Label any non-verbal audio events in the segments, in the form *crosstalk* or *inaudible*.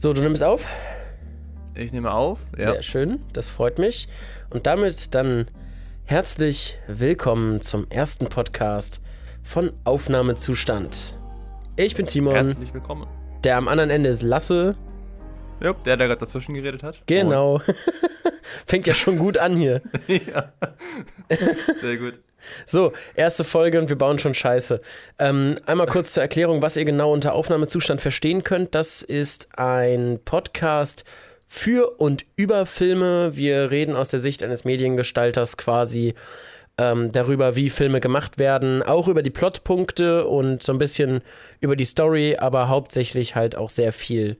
So, du nimmst auf? Ich nehme auf. Ja. Sehr schön, das freut mich. Und damit dann herzlich willkommen zum ersten Podcast von Aufnahmezustand. Ich bin Timon. Herzlich willkommen. Der am anderen Ende ist Lasse. Ja, der, der gerade dazwischen geredet hat. Genau. *laughs* Fängt ja schon gut an hier. *laughs* ja. Sehr gut. So, erste Folge und wir bauen schon Scheiße. Ähm, einmal kurz zur Erklärung, was ihr genau unter Aufnahmezustand verstehen könnt. Das ist ein Podcast für und über Filme. Wir reden aus der Sicht eines Mediengestalters quasi ähm, darüber, wie Filme gemacht werden, auch über die Plotpunkte und so ein bisschen über die Story, aber hauptsächlich halt auch sehr viel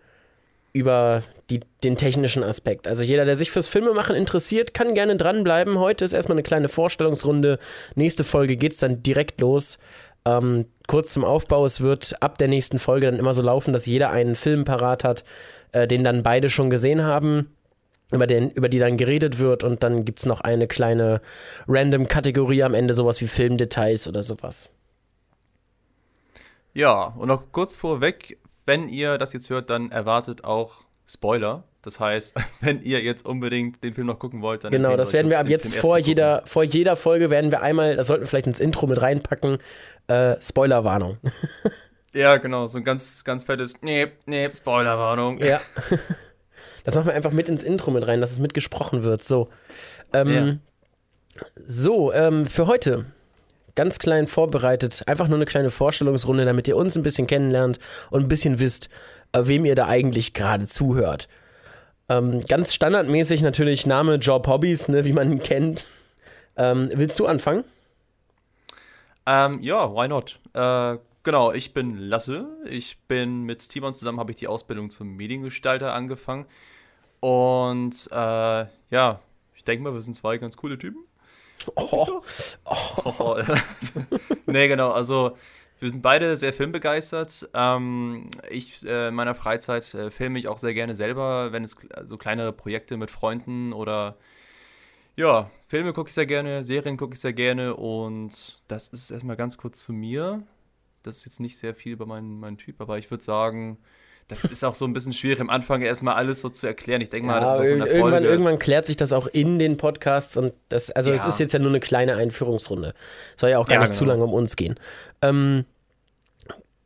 über die, den technischen Aspekt. Also jeder, der sich fürs Filmemachen interessiert, kann gerne dranbleiben. Heute ist erstmal eine kleine Vorstellungsrunde. Nächste Folge geht es dann direkt los. Ähm, kurz zum Aufbau, es wird ab der nächsten Folge dann immer so laufen, dass jeder einen Film parat hat, äh, den dann beide schon gesehen haben, über, den, über die dann geredet wird und dann gibt es noch eine kleine random-Kategorie am Ende, sowas wie Filmdetails oder sowas. Ja, und noch kurz vorweg, wenn ihr das jetzt hört, dann erwartet auch Spoiler. Das heißt, *laughs* wenn ihr jetzt unbedingt den Film noch gucken wollt, dann. Genau, das werden wir ab jetzt vor jeder, vor jeder Folge werden wir einmal, das sollten wir vielleicht ins Intro mit reinpacken, äh, Spoilerwarnung. *laughs* ja, genau, so ein ganz, ganz fettes, nee, nee, Spoilerwarnung. Ja. *laughs* Das machen wir einfach mit ins Intro mit rein, dass es mitgesprochen wird. So. Ähm, ja. So, ähm, für heute ganz klein vorbereitet. Einfach nur eine kleine Vorstellungsrunde, damit ihr uns ein bisschen kennenlernt und ein bisschen wisst, äh, wem ihr da eigentlich gerade zuhört. Ähm, ganz standardmäßig natürlich Name, Job, Hobbys, ne, wie man ihn kennt. Ähm, willst du anfangen? Ähm, ja, why not? Äh, genau, ich bin Lasse. Ich bin mit Timon zusammen, habe ich die Ausbildung zum Mediengestalter angefangen. Und äh, ja, ich denke mal, wir sind zwei ganz coole Typen. Oh. oh. *laughs* nee, genau, also wir sind beide sehr filmbegeistert. Ähm, ich äh, in meiner Freizeit äh, filme ich auch sehr gerne selber, wenn es so kleinere Projekte mit Freunden oder ja, Filme gucke ich sehr gerne, Serien gucke ich sehr gerne und das ist erstmal ganz kurz zu mir. Das ist jetzt nicht sehr viel über meinen, meinen Typ, aber ich würde sagen, das ist auch so ein bisschen schwierig am Anfang erstmal alles so zu erklären. Ich denke mal, ja, das ist auch so eine irgendwann, irgendwann klärt sich das auch in den Podcasts und das, also es ist jetzt ja nur eine kleine Einführungsrunde. Soll ja auch gar ja, nicht genau. zu lange um uns gehen. Ähm,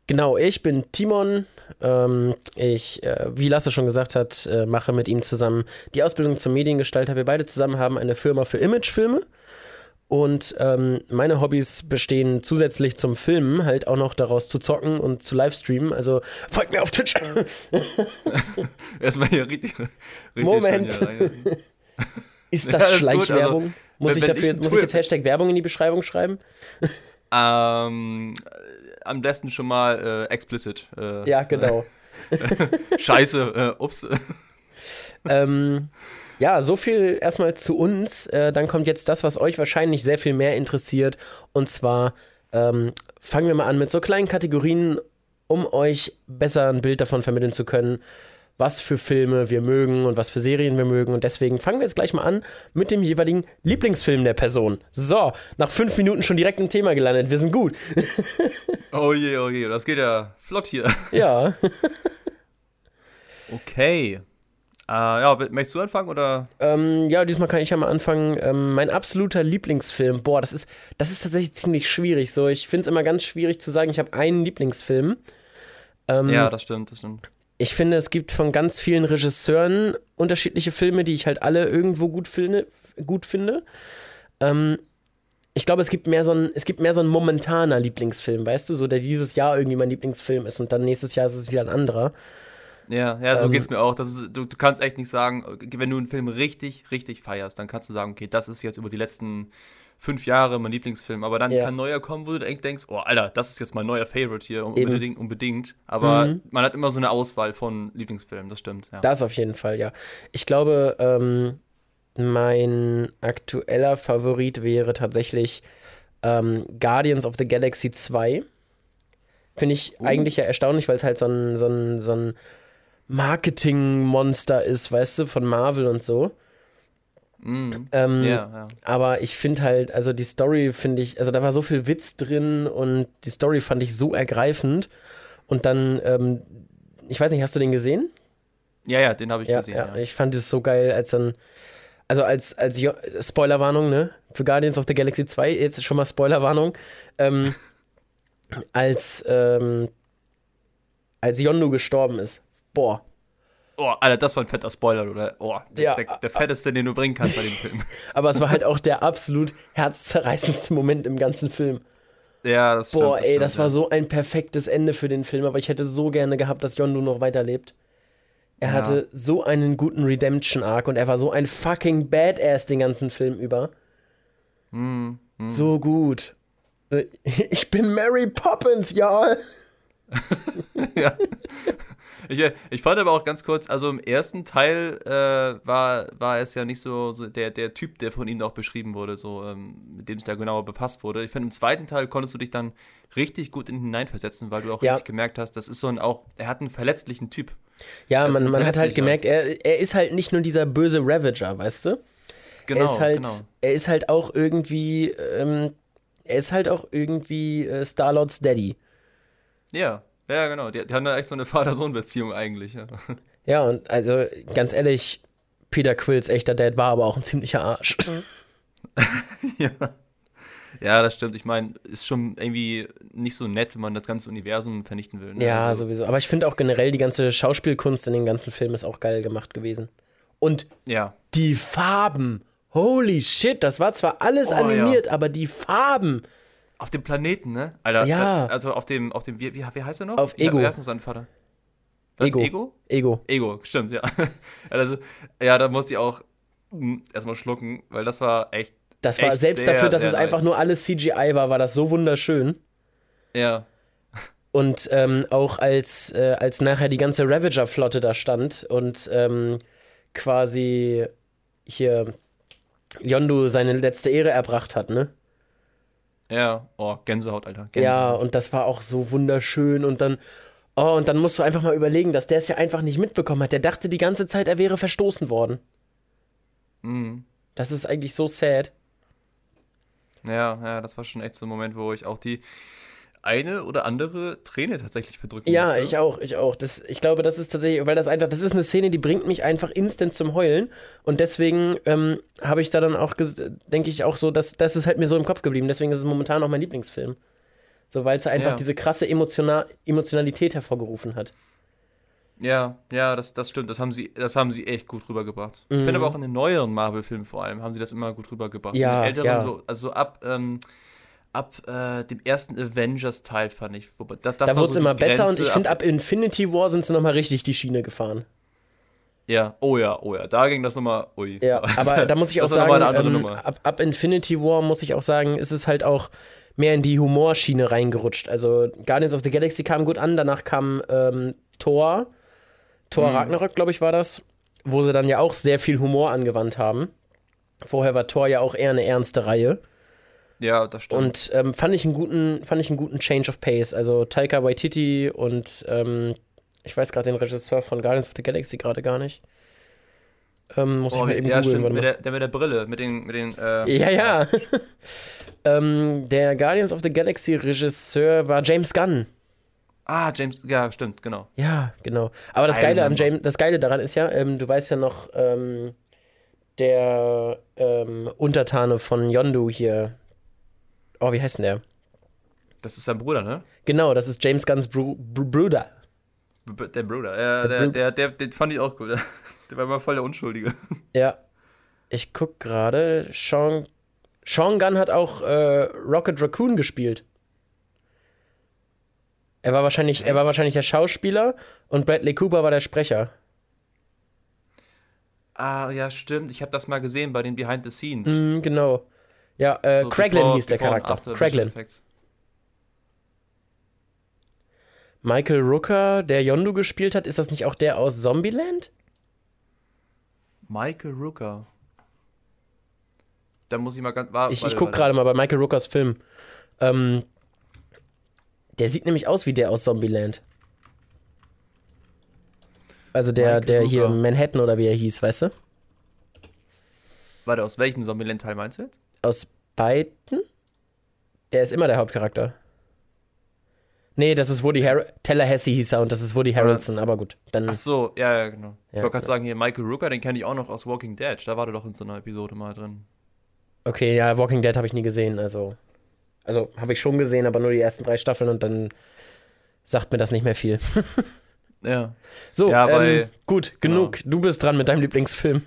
genau, ich bin Timon. Ähm, ich, äh, wie Lasse schon gesagt hat, äh, mache mit ihm zusammen die Ausbildung zum Mediengestalter. Wir beide zusammen haben eine Firma für Imagefilme. Und ähm, meine Hobbys bestehen zusätzlich zum Filmen halt auch noch daraus zu zocken und zu livestreamen. Also folgt mir auf Twitch. *laughs* Erstmal hier richtig. richtig Moment. *laughs* Ist das ja, Schleichwerbung? Also, muss, ich dafür ich jetzt, muss ich jetzt Hashtag Werbung in die Beschreibung schreiben? *laughs* ähm, am besten schon mal äh, explicit. Äh, ja, genau. Scheiße, äh, ups. ähm, ja, so viel erstmal zu uns. Äh, dann kommt jetzt das, was euch wahrscheinlich sehr viel mehr interessiert. Und zwar ähm, fangen wir mal an mit so kleinen Kategorien, um euch besser ein Bild davon vermitteln zu können, was für Filme wir mögen und was für Serien wir mögen. Und deswegen fangen wir jetzt gleich mal an mit dem jeweiligen Lieblingsfilm der Person. So, nach fünf Minuten schon direkt im Thema gelandet. Wir sind gut. *laughs* oh je, oh je, das geht ja flott hier. Ja. *laughs* okay. Äh, ja, möchtest du anfangen oder? Ähm, ja, diesmal kann ich ja mal anfangen. Ähm, mein absoluter Lieblingsfilm. Boah, das ist, das ist tatsächlich ziemlich schwierig. So, ich finde es immer ganz schwierig zu sagen, ich habe einen Lieblingsfilm. Ähm, ja, das stimmt, das stimmt. Ich finde, es gibt von ganz vielen Regisseuren unterschiedliche Filme, die ich halt alle irgendwo gut finde. Gut finde. Ähm, ich glaube, es gibt mehr so ein, es gibt mehr so ein momentaner Lieblingsfilm, weißt du, so der dieses Jahr irgendwie mein Lieblingsfilm ist und dann nächstes Jahr ist es wieder ein anderer. Ja, ja, so ähm, geht's mir auch. Das ist, du, du kannst echt nicht sagen, wenn du einen Film richtig, richtig feierst, dann kannst du sagen, okay, das ist jetzt über die letzten fünf Jahre mein Lieblingsfilm. Aber dann ja. kann neuer kommen, wo du denkst, oh, Alter, das ist jetzt mein neuer Favorite hier, unbedingt, unbedingt. Aber mhm. man hat immer so eine Auswahl von Lieblingsfilmen, das stimmt. Ja. Das auf jeden Fall, ja. Ich glaube, ähm, mein aktueller Favorit wäre tatsächlich ähm, Guardians of the Galaxy 2. Finde ich uh. eigentlich ja erstaunlich, weil es halt so ein, so ein, so ein Marketing-Monster ist, weißt du, von Marvel und so. Mm. Ähm, yeah, yeah. Aber ich finde halt, also die Story finde ich, also da war so viel Witz drin und die Story fand ich so ergreifend. Und dann, ähm, ich weiß nicht, hast du den gesehen? Ja, ja, den habe ich Ja, gesehen. ja, Ja. ich fand es so geil, als dann, also als, als Spoilerwarnung, ne? Für Guardians of the Galaxy 2, jetzt schon mal Spoilerwarnung. Ähm, *laughs* als, ähm, als Yondu gestorben ist. Boah. Oh, Alter, das war ein fetter Spoiler, oder? Oh, Ja. der, der fetteste, den du bringen kannst bei dem *laughs* Film. Aber es war halt auch der absolut herzzerreißendste Moment im ganzen Film. Ja, das stimmt. Boah, ey, stimmt, das war ja. so ein perfektes Ende für den Film, aber ich hätte so gerne gehabt, dass Yondu noch weiterlebt. Er Ja. hatte so einen guten Redemption-Arc und er war so ein fucking Badass den ganzen Film über. Hm, hm. So gut. Ich bin Mary Poppins, ja. *laughs* ja. Ich, äh, ich fand aber auch ganz kurz, also im ersten Teil äh, war, war es ja nicht so, so der, der Typ, der von ihm auch beschrieben wurde, so ähm, mit dem es da genauer befasst wurde. Ich finde, im zweiten Teil konntest du dich dann richtig gut in ihn hineinversetzen, weil du auch Ja. richtig gemerkt hast, das ist so ein auch, er hat einen verletzlichen Typ. Ja, man, man hat halt gemerkt, er, er ist halt nicht nur dieser böse Ravager, weißt du? Genau, er ist halt, genau. er ist halt auch irgendwie, ähm, er ist halt auch irgendwie äh, Star-Lords Daddy. Ja, ja, genau. Die, die haben da echt so eine Vater-Sohn-Beziehung eigentlich. Ja. Ja, und also ganz ehrlich, Peter Quills echter Dad war aber auch ein ziemlicher Arsch. *laughs* ja. ja, das stimmt. Ich meine, ist schon irgendwie nicht so nett, wenn man das ganze Universum vernichten will. Ne? Ja, Also, sowieso. Aber ich finde auch generell die ganze Schauspielkunst in den ganzen Filmen ist auch geil gemacht gewesen. Und Ja, die Farben. Holy shit, das war zwar alles Oh, animiert, aber die Farben. Auf dem Planeten, ne? Alter, Ja. da- also auf dem, auf dem, wie, wie, wie heißt er noch? Auf Ego. Noch sein Vater? Was, Ego. Ego? Ego. Ego, stimmt, ja. *laughs* Also, ja, da musste ich auch mm, erstmal schlucken, weil das war echt, Das war Echt selbst sehr, dafür, dass es einfach nice. nur alles CGI war, war das so wunderschön. ja, Und ähm, auch als, äh, als nachher die ganze Ravager-Flotte da stand und ähm, quasi hier Yondu seine letzte Ehre erbracht hat, ne? Ja, oh, Gänsehaut, Alter. Gänsehaut. Ja, und das war auch so wunderschön und dann, oh, und dann musst du einfach mal überlegen, dass der es ja einfach nicht mitbekommen hat. Der dachte die ganze Zeit, er wäre verstoßen worden. Mhm. Das ist eigentlich so sad. Ja, ja, das war schon echt so ein Moment, wo ich auch die eine oder andere Träne tatsächlich verdrücken Ja, musste. ich auch, ich auch. Das, ich glaube, das ist tatsächlich, weil das einfach, das ist eine Szene, die bringt mich einfach instant zum Heulen. Und deswegen ähm, habe ich da dann auch, denke ich auch so, dass das ist halt mir so im Kopf geblieben. Deswegen ist es momentan auch mein Lieblingsfilm. So, weil es einfach Ja. diese krasse Emotiona Emotionalität hervorgerufen hat. Ja, ja, das, das stimmt. Das haben sie, das haben sie echt gut rübergebracht. Ich Mhm. finde aber auch in den neueren Marvel-Filmen vor allem haben sie das immer gut rübergebracht. Ja, in den älteren ja. so, also so ab, ähm, ab äh, dem ersten Avengers-Teil fand ich. Wobei, das, das da wurde es so immer besser und ich finde, ab Infinity War sind sie nochmal richtig die Schiene gefahren. Ja, oh ja, oh ja. Da ging das nochmal. Ui. Ja, aber da muss ich *laughs* auch sagen, ähm, ab, ab Infinity War muss ich auch sagen, ist es halt auch mehr in die Humorschiene reingerutscht. Also Guardians of the Galaxy kam gut an, danach kam ähm, Thor, Thor Mhm. Ragnarök, glaube ich, war das, wo sie dann ja auch sehr viel Humor angewandt haben. Vorher war Thor ja auch eher eine ernste Reihe. Ja, das stimmt. Und ähm, fand, ich einen guten, fand ich einen guten Change of Pace. Also Taika Waititi und ähm, ich weiß gerade den Regisseur von Guardians of the Galaxy gerade gar nicht. Ähm, muss ich oh, mal eben ja, Mit mal. der, der mit der Brille, mit den, mit den, äh, Ja, ja. *laughs* ähm, der Guardians of the Galaxy Regisseur war James Gunn. Ah, James, ja, stimmt, genau. Ja, genau. Aber das Geile, an. James, das Geile daran ist ja, ähm, du weißt ja noch, ähm, der ähm, Untertane von Yondu hier. Oh, wie heißt denn der? Das ist sein Bruder, ne? Genau, das ist James Gunns Bru Br Bruder. B- Der Bruder. Ja, Der der, der, der, den fand ich auch gut. *laughs* Der war immer voll der Unschuldige. Ja. Ich guck gerade. Sean, Sean Gunn hat auch äh, Rocket Raccoon gespielt. Er war wahrscheinlich, er war wahrscheinlich der Schauspieler und Bradley Cooper war der Sprecher. Ah, ja, stimmt. Ich habe das mal gesehen bei den Behind the Scenes. Mhm, genau. Ja, äh, So before- hieß der Charakter. Effects. Michael Rooker, der Yondu gespielt hat, ist das nicht auch der aus Zombieland? Michael Rooker. Da muss ich mal ganz. War, Ich, ich guck warte. gerade mal bei Michael Rookers Film. Ähm, der sieht nämlich aus wie der aus Zombieland. Also der, Michael der hier Rooker. Manhattan oder wie er hieß, weißt du? Warte, aus welchem Zombieland-Teil meinst du jetzt? Aus beiden? Er ist immer der Hauptcharakter. Nee, das ist Woody Har Tallahassee hieß er und das ist Woody Harrelson, aber gut. Dann, Ach so, ja, ja, genau. ich Ja, wollte gerade sagen, hier Michael Rooker, den kenne ich auch noch aus Walking Dead. Da war der doch in so einer Episode mal drin. okay, ja, Walking Dead habe ich nie gesehen, also. Also habe ich schon gesehen, aber nur die ersten drei Staffeln und dann sagt mir das nicht mehr viel. *laughs* Ja. So, Ja, ähm, gut, genug. Du bist dran mit deinem Lieblingsfilm.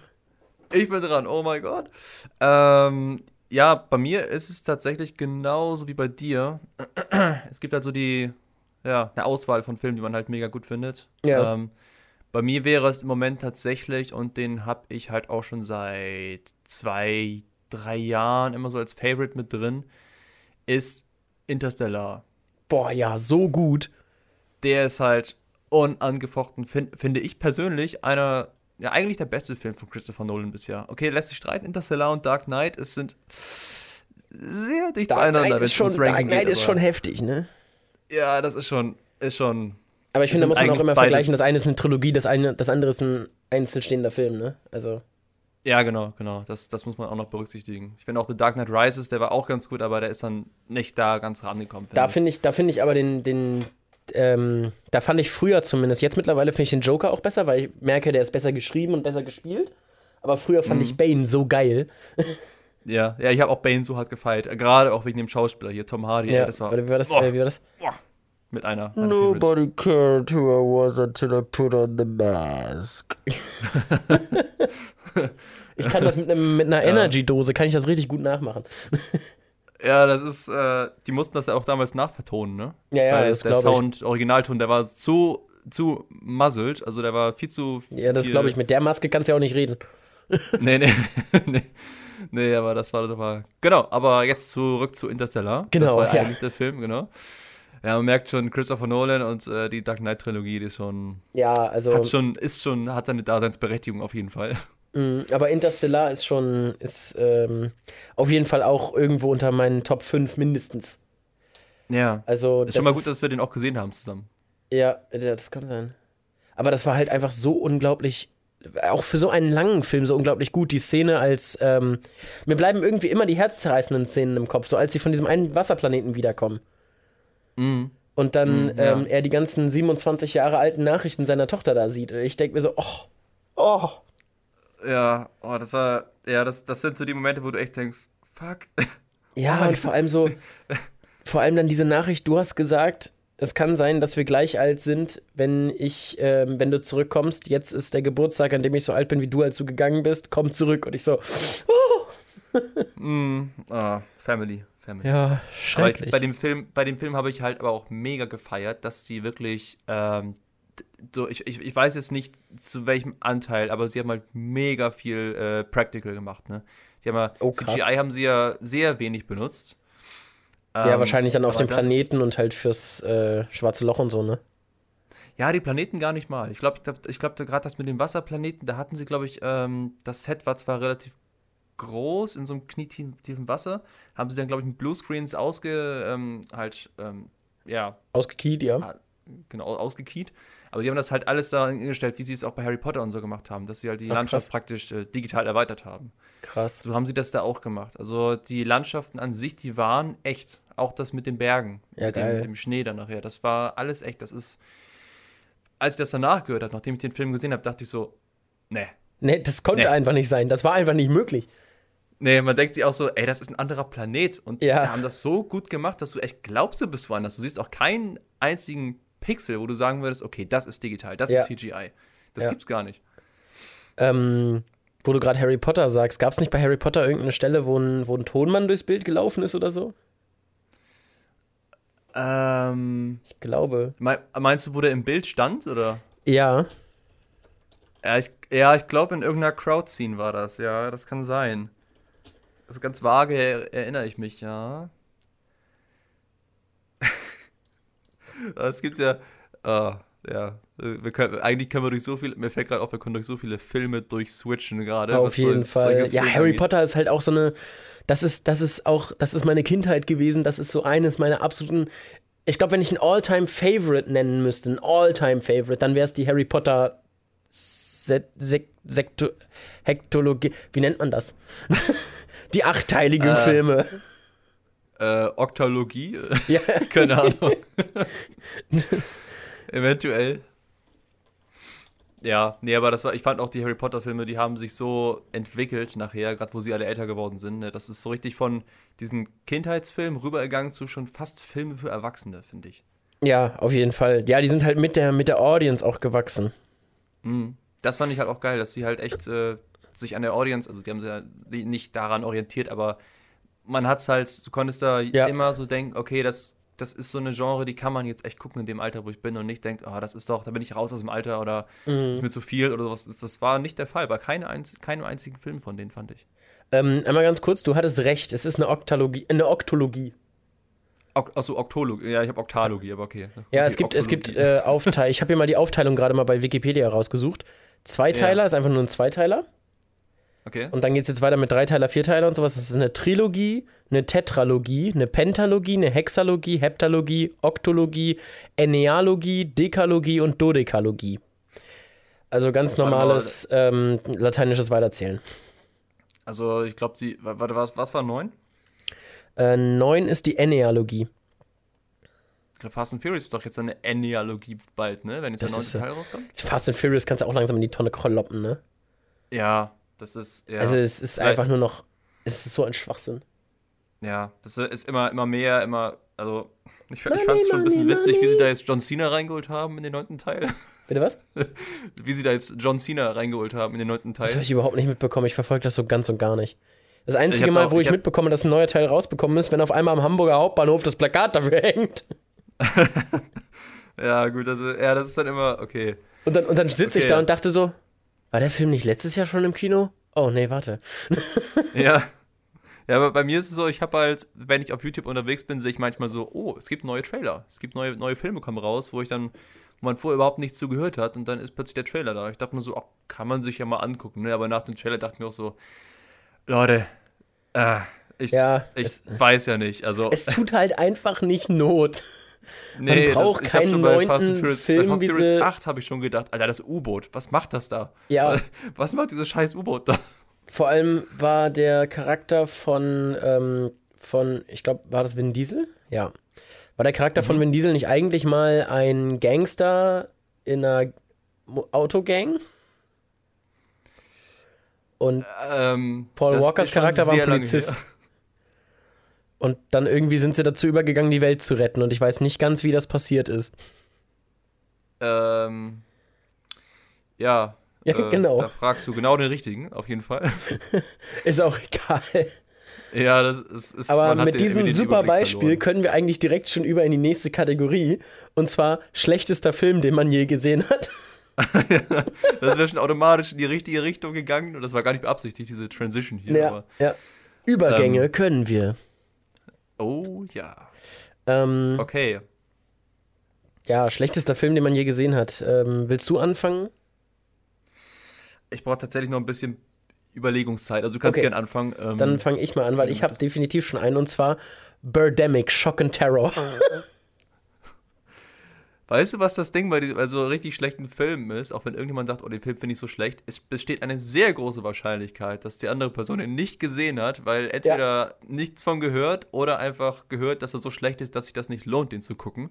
Ich bin dran, oh mein Gott. Ähm, ja, bei mir ist es tatsächlich genauso wie bei dir. *clears throat* Es gibt halt so die, ja, eine Auswahl von Filmen, die man halt mega gut findet. Ja. Ähm, bei mir wäre es im Moment tatsächlich, und den habe ich halt auch schon seit zwei, drei Jahren immer so als Favorite mit drin, ist Interstellar. Boah, ja, so gut. Der ist halt unangefochten, fin finde ich persönlich, einer, ja, eigentlich der beste Film von Christopher Nolan bisher. Okay, lässt sich streiten, Interstellar und Dark Knight, es sind sehr dicht Dark beieinander, ist schon, Dark Knight geht. ist schon heftig, ne? Ja, das ist schon, ist schon, Aber ich finde, da muss man auch immer vergleichen, das eine ist eine Trilogie, das, eine, das andere ist ein einzelstehender Film, ne? Also. ja, genau, genau, das, das muss man auch noch berücksichtigen. Ich finde auch The Dark Knight Rises, der war auch ganz gut, aber der ist dann nicht da ganz rangekommen. Da finde ich, da finde ich aber den, den, ähm, da fand ich früher zumindest, jetzt mittlerweile finde ich den Joker auch besser, weil ich merke, der ist besser geschrieben und besser gespielt. Aber früher fand Mhm. ich Bane so geil. Ja, ja, ich habe auch Bane so hart gefeiert, gerade auch wegen dem Schauspieler hier, Tom Hardy, ey, das war wie war das? Boah. Äh, wie war das? mit einer Favorites. cared who I was until I put on the mask. *laughs* ich kann das mit, einem, mit einer Energy-Dose, kann ich das richtig gut nachmachen. Ja, das ist, äh, die mussten das ja auch damals nachvertonen, ne? Ja, ja, Weil das der glaube ich. Sound, Originalton, der war zu, zu muzzled, also der war viel zu. Ja, das glaube ich. Mit der Maske kannst du ja auch nicht reden. *laughs* Nee, nee, *laughs* nee. Nee, aber das war, das war. Genau, aber jetzt zurück zu Interstellar. Genau, Das war ja. eigentlich der Film, genau. Ja, man merkt schon, Christopher Nolan und äh, die Dark Knight-Trilogie, die ist schon, Ja, also. hat schon, ist schon, hat seine Daseinsberechtigung auf jeden Fall. Mh, aber Interstellar ist schon, ist ähm, auf jeden Fall auch irgendwo unter meinen Top 5 mindestens. Ja. Also, Ist schon mal gut, dass wir den auch gesehen haben zusammen. Ja, das kann sein. Aber das war halt einfach so unglaublich, auch für so einen langen Film so unglaublich gut. Die Szene als, ähm, mir bleiben irgendwie immer die herzzerreißenden Szenen im Kopf, so als sie von diesem einen Wasserplaneten wiederkommen. Mhm. Und dann Mm, ja. ähm, er die ganzen 27 Jahre alten Nachrichten seiner Tochter da sieht. Und ich denke mir so, oh, oh. Ja, oh, das war, ja, das, das sind so die Momente, wo du echt denkst, fuck. *laughs* Ja, Oh, und vor allem so, *laughs* vor allem dann diese Nachricht, du hast gesagt, es kann sein, dass wir gleich alt sind, wenn ich, ähm, wenn du zurückkommst. Jetzt ist der Geburtstag, an dem ich so alt bin wie du, als du gegangen bist. Komm zurück. Und ich so, *laughs* Mm, ah, Family, Family. ja, schrecklich. ich, bei dem Film, bei dem Film habe ich halt aber auch mega gefeiert, dass die wirklich, ähm, so, ich, ich, ich weiß jetzt nicht zu welchem Anteil, aber sie haben halt mega viel äh, Practical gemacht, ne? Die haben ja, Oh, krass. CGI haben sie ja sehr wenig benutzt. ja, Ähm, wahrscheinlich dann auf dem Planeten und halt fürs äh, schwarze Loch und so, ne? Ja, die Planeten gar nicht mal. Ich glaube, ich glaub, ich glaub, gerade das mit dem Wasserplaneten, da hatten sie, glaube ich, ähm, das Set war zwar relativ groß in so einem knietiefen Wasser, haben sie dann, glaube ich, mit Bluescreens ausge, ähm, halt, ähm, ja, Ausgekiet, ja. Ah, genau, ausgekiet. Aber die haben das halt alles da hingestellt, wie sie es auch bei Harry Potter und so gemacht haben, dass sie halt die Ach, Landschaft krass. praktisch äh, digital erweitert haben. Krass. So haben sie das da auch gemacht. Also die Landschaften an sich, die waren echt. Auch das mit den Bergen, Ja, mit, dem, mit dem Schnee dann nachher. Das war alles echt. Das ist. Als ich das danach gehört habe, nachdem ich den Film gesehen habe, dachte ich so, nee. Nee, das konnte Nee. einfach nicht sein. Das war einfach nicht möglich. Nee, man denkt sich auch so, ey, das ist ein anderer Planet. Und Ja. die haben das so gut gemacht, dass du echt glaubst, du bist woanders. Du siehst auch keinen einzigen Pixel, wo du sagen würdest, okay, das ist digital, das Ja. ist CGI. Das Ja. gibt's gar nicht. Ähm, wo du gerade Harry Potter sagst, gab es nicht bei Harry Potter irgendeine Stelle, wo ein, wo ein Tonmann durchs Bild gelaufen ist oder so? Ähm, Ich glaube. mei- meinst du, wo der im Bild stand, oder? Ja. Ja, ich, ja, ich glaube, in irgendeiner Crowd-Scene war das, ja, das kann sein. Also ganz vage er, erinnere ich mich, ja. *laughs* es gibt ja, ah, ja, wir können, eigentlich können wir durch so viel, mir fällt gerade auf, wir können durch so viele Filme durchswitchen gerade. Auf jeden Fall. Ja, Harry angeht. Potter ist halt auch so eine. Das ist, das ist auch, das ist meine Kindheit gewesen. Das ist so eines meiner absoluten. Ich glaube, wenn ich ein All-Time-Favorite nennen müsste, ein All-Time-Favorite, dann wäre es die Harry Potter Se Sek Sekto Hektologie. Wie nennt man das? *laughs* die achtheiligen Äh, Filme. Äh, Oktologie? *laughs* Ja. *laughs* Keine Ahnung. *laughs* Eventuell. Ja, nee, aber das war, ich fand auch die Harry Potter-Filme, die haben sich so entwickelt nachher, gerade wo sie alle älter geworden sind. Ne? Das ist so richtig von diesen Kindheitsfilmen rübergegangen zu schon fast Filme für Erwachsene, finde ich. Ja, auf jeden Fall. Ja, die sind halt mit der, mit der Audience auch gewachsen. Mhm. Das fand ich halt auch geil, dass sie halt echt äh, sich an der Audience, also die haben sich ja nicht daran orientiert, aber man hat es halt, du konntest da Ja. immer so denken, okay, das, das ist so eine Genre, die kann man jetzt echt gucken in dem Alter, wo ich bin und nicht denkt, ah, das ist doch, da bin ich raus aus dem Alter oder ist mir zu viel oder sowas. Das, war nicht der Fall, bei keine keinem einzigen Film von denen, fand ich. Ähm, einmal ganz kurz, du hattest recht, es ist eine Oktologie, eine Oktologie. Ok Achso, Oktologie, ja, ich habe Oktalogie, aber okay. Ja, okay, es gibt, es gibt Oktologie. äh, Aufteil. Ich habe hier mal die Aufteilung gerade mal bei Wikipedia rausgesucht. Zweiteiler Ja. ist einfach nur ein Zweiteiler. Okay. Und dann geht es jetzt weiter mit Dreiteiler, Vierteiler und sowas. Das ist eine Trilogie, eine Tetralogie, eine Pentalogie, eine Hexalogie, Heptalogie, Oktologie, Ennealogie, Dekalogie und Dodekalogie. Also ganz normales ähm, lateinisches Weiterzählen. Also, ich glaube, die, wa- warte, was, was war neun? Äh, neun ist die Ennealogie. Fast and Furious ist doch jetzt eine Ennealogie bald, ne? Wenn jetzt Das der neunte Teil rauskommt. Fast and Furious kannst du auch langsam in die Tonne kloppen, ne? Ja, das ist, ja. Also es ist einfach nur noch, es ist so ein Schwachsinn. Ja, das ist immer, immer mehr, immer, also ich, ich Money, fand es schon ein bisschen money, witzig, wie sie money. da jetzt John Cena reingeholt haben in den neunten Teil. *laughs* Bitte was? wie sie da jetzt John Cena reingeholt haben in den neunten Das habe Teil. ich überhaupt nicht mitbekommen. Ich verfolge das so ganz und gar nicht. Das einzige Mal, auch- wo ich, ich mitbekomme, dass ein neuer Teil rausbekommen ist, wenn auf einmal am Hamburger Hauptbahnhof das Plakat dafür hängt. *laughs* Ja, gut, also, ja, das ist dann immer, okay. Und dann, und dann sitze ich Okay, da ja. und dachte so, war der Film nicht letztes Jahr schon im Kino? Oh, nee, warte. *laughs* Ja. Ja, aber bei mir ist es so, ich habe halt, wenn ich auf YouTube unterwegs bin, sehe ich manchmal so, oh, es gibt neue Trailer. Es gibt neue, neue Filme kommen raus, wo ich dann, wo man vorher überhaupt nichts zugehört hat und dann ist plötzlich der Trailer da. Ich dachte mir so, oh, kann man sich ja mal angucken, ne? Aber nach dem Trailer dachte ich mir auch so, Leute, äh, ich, Ja, ich es, weiß ja nicht. Also, es tut halt einfach nicht Not. Nee, braucht ich hab keinen schon bei Fast and neunten Furious, Film, bei Fast Furious sie- 8 habe ich schon gedacht, Alter, das U-Boot, was macht das da? Ja, *laughs* Was macht dieses scheiß U-Boot da? vor allem war der Charakter von, ähm, von ich glaube, war das Vin Diesel? Ja. War der Charakter Mhm. von Vin Diesel nicht eigentlich mal ein Gangster in einer Autogang? Und Ähm, Paul das Walkers Charakter war ein Polizist. Und dann irgendwie sind sie dazu übergegangen, die Welt zu retten. Und ich weiß nicht ganz, wie das passiert ist. Ähm, ja. Ja, äh, genau. Da fragst du genau den richtigen, auf jeden Fall. *laughs* Ist auch egal. ja, das ist. ist Aber mit den- diesem super Überblick Beispiel verloren. können wir eigentlich direkt schon über in die nächste Kategorie. Und zwar schlechtester Film, den man je gesehen hat. *laughs* *laughs* Das wäre schon automatisch in die richtige Richtung gegangen und das war gar nicht beabsichtigt, diese Transition hier. Ja, ja. Übergänge Ähm. können wir. Oh ja. Ähm, Okay. Ja, schlechtester Film, den man je gesehen hat. Ähm, willst du anfangen? Ich brauche tatsächlich noch ein bisschen Überlegungszeit. Also du kannst Okay. gerne anfangen. Ähm, Dann fange ich mal an, weil ich habe definitiv schon einen und zwar Birdemic, Shock and Terror. *laughs* weißt du, was das Ding bei, bei so richtig schlechten Filmen ist? Auch wenn irgendjemand sagt, oh, den Film finde ich so schlecht. Es besteht eine sehr große Wahrscheinlichkeit, dass die andere Person ihn nicht gesehen hat, weil entweder nichts von gehört oder einfach gehört, dass er so schlecht ist, dass sich das nicht lohnt, den zu gucken.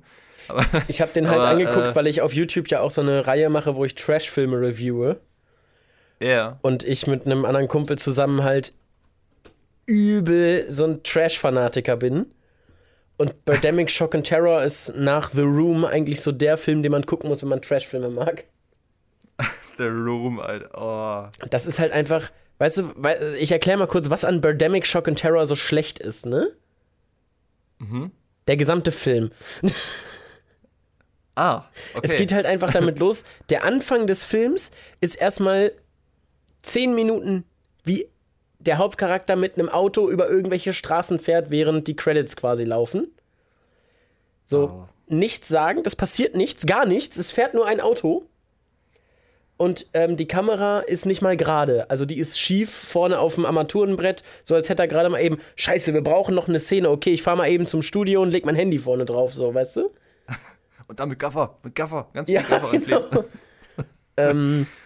Aber *laughs* Ich habe den halt Aber, angeguckt, äh, weil ich auf YouTube ja auch so eine Reihe mache, wo ich Trash-Filme reviewe. ja. Und ich mit einem anderen Kumpel zusammen halt übel so ein Trash-Fanatiker bin. Und Birdemic Shock and Terror ist nach The Room eigentlich so der Film, den man gucken muss, wenn man Trash-Filme mag. *laughs* The Room, Alter. Oh. Das ist halt einfach, weißt du, ich erkläre mal kurz, was an Birdemic Shock and Terror so schlecht ist, ne? Mhm. Der gesamte Film. Ah, okay. Es geht halt einfach damit *laughs* los. Der Anfang des Films ist erstmal zehn Minuten, wie der Hauptcharakter mit einem Auto über irgendwelche Straßen fährt, während die Credits quasi laufen. So, Oh. nichts sagen, das passiert nichts, gar nichts. Es fährt nur ein Auto. Und ähm, die Kamera ist nicht mal gerade. Also die ist schief vorne auf dem Armaturenbrett, so als hätte er gerade mal eben, scheiße, wir brauchen noch eine Szene. Okay, ich fahre mal eben zum Studio und leg mein Handy vorne drauf, so, weißt du? *laughs* Und dann mit Gaffer, mit Gaffer, ganz viel Ja, Gaffer *laughs* genau. ähm, *laughs*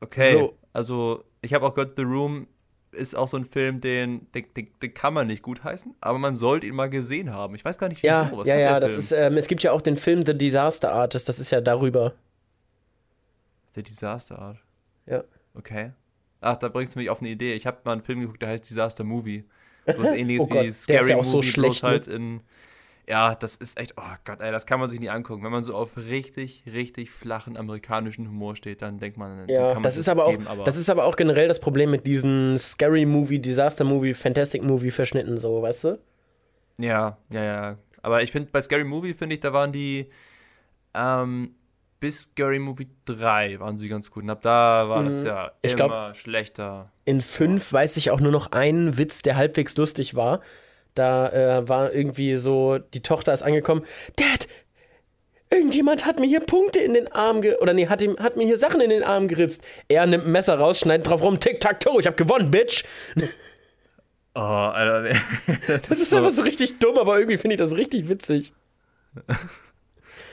Okay, So. Also ich habe auch gehört, The Room ist auch so ein Film, den, den, den, kann man nicht gutheißen, aber man sollte ihn mal gesehen haben. Ich weiß gar nicht, wieso. Ja, Was ja, ja, das Film? ist, ähm, es gibt ja auch den Film The Disaster Artist, das ist ja darüber. Der Disaster Art. Ja. Okay. Ach, da bringst du mich auf eine Idee. Ich habe mal einen Film geguckt, der heißt Disaster Movie. *laughs* So was ähnliches Oh Gott, wie der ist Scary ja auch so Movie, schlecht, bloß halt in. Ja, das ist echt, oh Gott, ey, das kann man sich nie angucken. Wenn man so auf richtig, richtig flachen amerikanischen Humor steht, dann denkt man, Ja, kann man das ist aber auch, geben, aber das ist aber auch generell das Problem mit diesen Scary Movie, Disaster Movie, Fantastic Movie Verschnitten, so, weißt du? Ja, ja, ja. Aber ich finde, bei Scary Movie, finde ich, da waren die ähm, bis Scary Movie 3 waren sie ganz gut. Und ab da war das Mhm. ja Ich immer glaub- schlechter. In fünf weiß ich auch nur noch einen Witz, der halbwegs lustig war. Da äh, war irgendwie so, die Tochter ist angekommen, Dad, irgendjemand hat mir hier Punkte in den Arm ge oder nee, hat, ihm, hat mir hier Sachen in den Arm geritzt. Er nimmt ein Messer raus, schneidet drauf rum, tick, tack, toe, ich hab gewonnen, Bitch. *laughs* Oh, Alter. *laughs* Das, Das ist einfach so richtig dumm, aber irgendwie finde ich das richtig witzig. *laughs*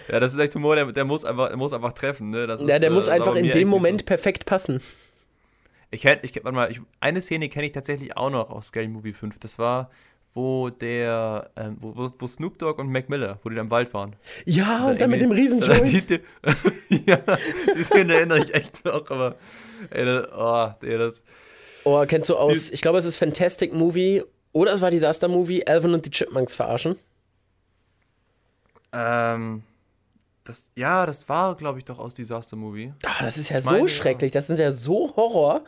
Ja, das ist echt Humor, der, der, muss, einfach, der muss einfach treffen. Ne? Das Ja, ist, der äh, muss war einfach in dem Moment perfekt passen. So. Ich kenn, ich warte mal, ich, eine Szene kenne ich tatsächlich auch noch aus Scary Movie 5. Das war, wo der, ähm, wo, wo, Snoop Dogg und Mac Miller, wo die da im Wald waren. Ja, und dann mit dem Riesenjoint. Die, die, *laughs* ja, die Szene erinnere ich echt noch, aber ey, das, oh, ey, das, Oh, kennst du aus, ich glaube, es ist Fantastic Movie oder es war Disaster Movie, Alvin und die Chipmunks verarschen. ähm, das, ja, das war, glaube ich, doch aus Disaster Movie. Ah, das ist ja Ich so meine, schrecklich, das ist ja so Horror.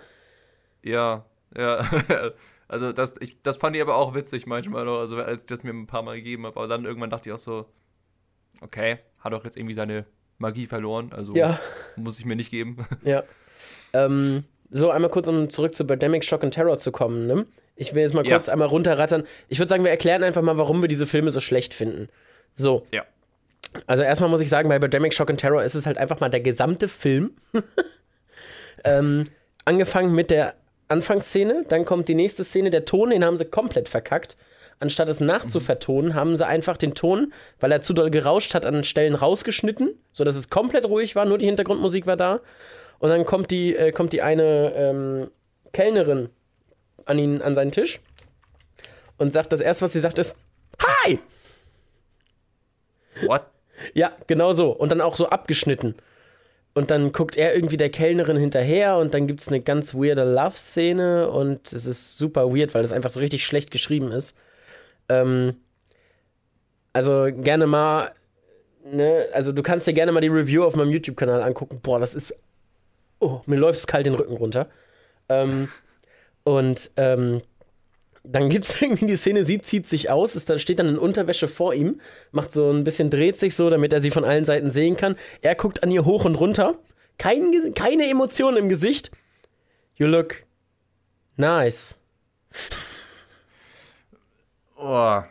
Ja, ja. *laughs* Also das, ich, das fand ich aber auch witzig manchmal, noch, also als ich das mir ein paar Mal gegeben habe. Aber dann irgendwann dachte ich auch so, okay, hat doch jetzt irgendwie seine Magie verloren, also Ja, muss ich mir nicht geben. *laughs* ja. Ähm, so, einmal kurz, um zurück zu Birdemic Shock and Terror zu kommen, ne? Ich will jetzt mal Ja. kurz einmal runterrattern. Ich würde sagen, wir erklären einfach mal, warum wir diese Filme so schlecht finden. So. Ja. Also erstmal muss ich sagen, bei Birdemic Shock and Terror ist es halt einfach mal der gesamte Film. *laughs* ähm, angefangen mit der Anfangsszene, dann kommt die nächste Szene, der Ton, den haben sie komplett verkackt. Anstatt es nachzuvertonen, haben sie einfach den Ton, weil er zu doll gerauscht hat, an Stellen rausgeschnitten, sodass es komplett ruhig war, nur die Hintergrundmusik war da. Und dann kommt die, äh, kommt die eine ähm, Kellnerin an ihn, an seinen Tisch und sagt, das erste, was sie sagt, ist Hi! What? Ja, genau so. Und dann auch so abgeschnitten. Und dann guckt er irgendwie der Kellnerin hinterher und dann gibt es eine ganz weirde Love-Szene und es ist super weird, weil das einfach so richtig schlecht geschrieben ist. Ähm, also gerne mal, ne, also du kannst dir gerne mal die Review auf meinem YouTube-Kanal angucken. Boah, das ist, oh, mir läuft es kalt den Rücken runter. Ähm, und ähm, dann gibt es *laughs* irgendwie die Szene, sie zieht sich aus, ist dann, steht dann in Unterwäsche vor ihm, macht so ein bisschen, dreht sich so, damit er sie von allen Seiten sehen kann. Er guckt an ihr hoch und runter. Kein, keine Emotion im Gesicht. You look nice. *laughs* Oh.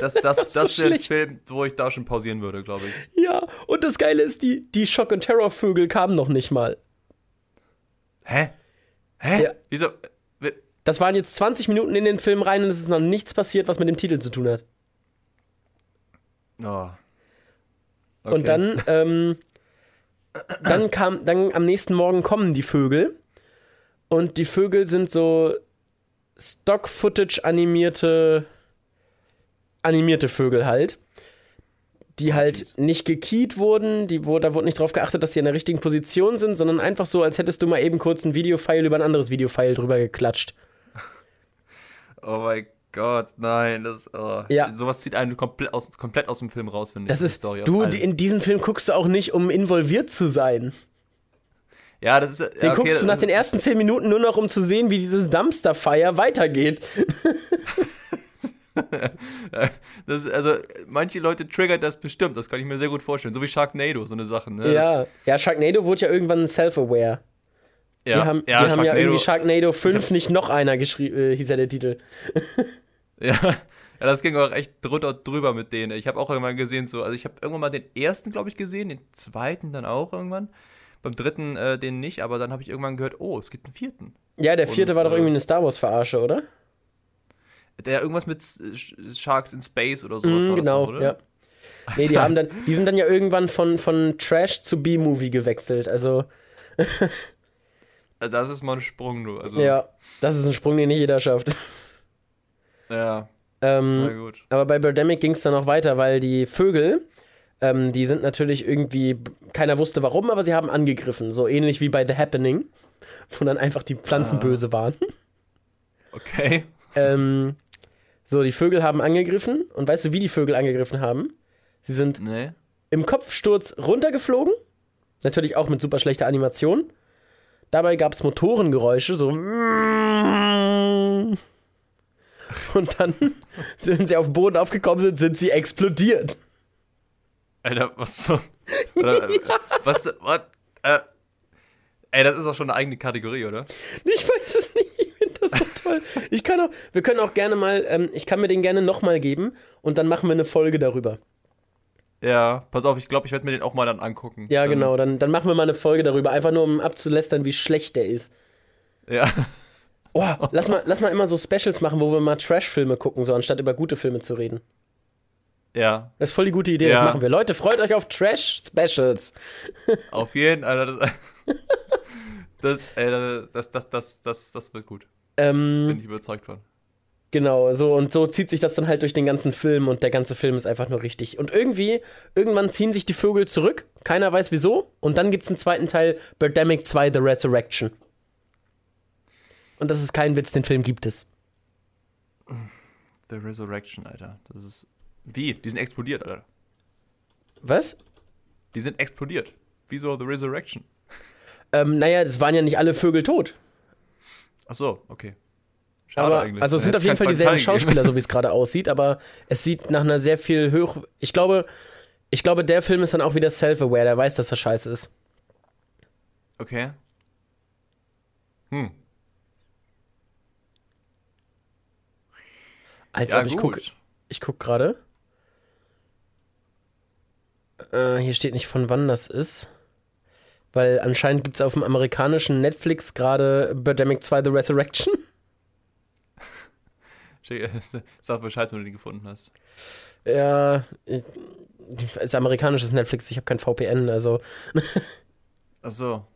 Das, *laughs* das, das, so das wäre ein schlecht. Film, wo ich da schon pausieren würde, glaube ich. Ja, und das Geile ist, die, die Shock- und Terror-Vögel kamen noch nicht mal. Hä? Hä? Ja. Wieso? Das waren jetzt 20 Minuten in den Film rein und es ist noch nichts passiert, was mit dem Titel zu tun hat. Oh. Und dann, ähm, dann kam, dann am nächsten Morgen kommen die Vögel. Und die Vögel sind so Stock-Footage animierte, animierte Vögel halt. Die halt nicht gekeyt wurden, die, wo, da wurde nicht drauf geachtet, dass sie in der richtigen Position sind, sondern einfach so, als hättest du mal eben kurz ein Videofile über ein anderes Videofile drüber geklatscht. Oh mein Gott, nein, das, oh. Ja. Sowas zieht einen komplett aus, komplett aus dem Film raus, finde ich. Das ist, Story du, in diesen Film guckst du auch nicht, um involviert zu sein. ja, das ist, ja, Den okay, guckst du nach den ersten zehn Minuten nur noch, um zu sehen, wie dieses Dumpster-Fire weitergeht. *laughs* Das, also, manche Leute triggert das bestimmt, das kann ich mir sehr gut vorstellen. So wie Sharknado, so eine Sache. Ne? Ja. ja, Sharknado wurde ja irgendwann self-aware. Das, Die haben, ja, die haben ja irgendwie Sharknado 5 hab- nicht noch einer geschrieben, äh, hieß ja der Titel. *laughs* Ja, ja, das ging auch echt drunter drüber mit denen. Ich habe auch irgendwann gesehen, so, also ich habe irgendwann mal den ersten, glaube ich, gesehen, den zweiten dann auch irgendwann. Beim dritten äh, den nicht, aber dann habe ich irgendwann gehört, oh, es gibt einen vierten. Ja, der vierte Und, war doch äh, irgendwie eine Star Wars-Verarsche, oder? Der irgendwas mit äh, Sharks in Space oder sowas Mhm, war genau, das, oder? ja. Nee, die, *laughs* haben dann, die sind dann ja irgendwann von, von Trash zu B-Movie gewechselt. Also, *laughs* Das ist mal ein Sprung, du. Also, Ja, das ist ein Sprung, den nicht jeder schafft. Ja, na Ähm, gut. aber bei Birdemic ging es dann noch weiter, weil die Vögel, ähm, die sind natürlich irgendwie, keiner wusste warum, aber sie haben angegriffen. So ähnlich wie bei The Happening, wo dann einfach die Pflanzen Ah. böse waren. Okay. Ähm, so, die Vögel haben angegriffen. Und weißt du, wie die Vögel angegriffen haben? Sie sind Nee. im Kopfsturz runtergeflogen. Natürlich auch mit super schlechter Animation. Dabei gab es Motorengeräusche, so. Und dann, *laughs* wenn sie auf den Boden aufgekommen sind, sind sie explodiert. Alter, was so. *laughs* Äh, Was, what? Äh, ey, das ist auch schon eine eigene Kategorie, oder? Ich weiß es nicht. Ich finde das so toll. Ich kann auch, wir können auch gerne mal, ähm, ich kann mir den gerne nochmal geben und dann machen wir eine Folge darüber. Ja, pass auf, ich glaube, ich werde mir den auch mal dann angucken. Ja, Dann- genau. Dann, dann machen wir mal eine Folge darüber, einfach nur um abzulästern, wie schlecht der ist. Ja. Oh, lass mal, lass mal immer so Specials machen, wo wir mal Trash-Filme gucken, so anstatt über gute Filme zu reden. Ja, Das ist voll die gute Idee, Ja. das machen wir. Leute, freut euch auf Trash-Specials. *laughs* auf jeden Fall. Das, *laughs* das, ey, das, das, das, das, das wird gut. Bin Ähm, ich überzeugt von. Genau, so und so zieht sich das dann halt durch den ganzen Film und der ganze Film ist einfach nur richtig. Und irgendwie, irgendwann ziehen sich die Vögel zurück, keiner weiß wieso, und dann gibt es einen zweiten Teil, Birdemic 2 The Resurrection. Und das ist kein Witz, den Film gibt es. The Resurrection, Alter. Das ist. Wie? Die sind explodiert, Alter. Was? Die sind explodiert. Wieso The Resurrection? Ähm, naja, es waren ja nicht alle Vögel tot. Ach so, okay. Schade Aber, eigentlich. also es sind auf jeden Fall dieselben Schauspieler, so wie es *laughs* gerade aussieht, aber es sieht nach einer sehr viel höher. Ich glaube, ich glaube, der Film ist dann auch wieder self-aware, der weiß, dass er scheiße ist. Okay. Hm. Als Ja, ob ich gucke. Ich guck gerade. Äh, hier steht nicht, von wann das ist. Weil anscheinend gibt es auf dem amerikanischen Netflix gerade Birdemic 2 The Resurrection. *laughs* Sag Bescheid, wenn du den gefunden hast. Ja, ich- ist amerikanisches Netflix, ich habe kein VPN, also. *laughs* Ach so.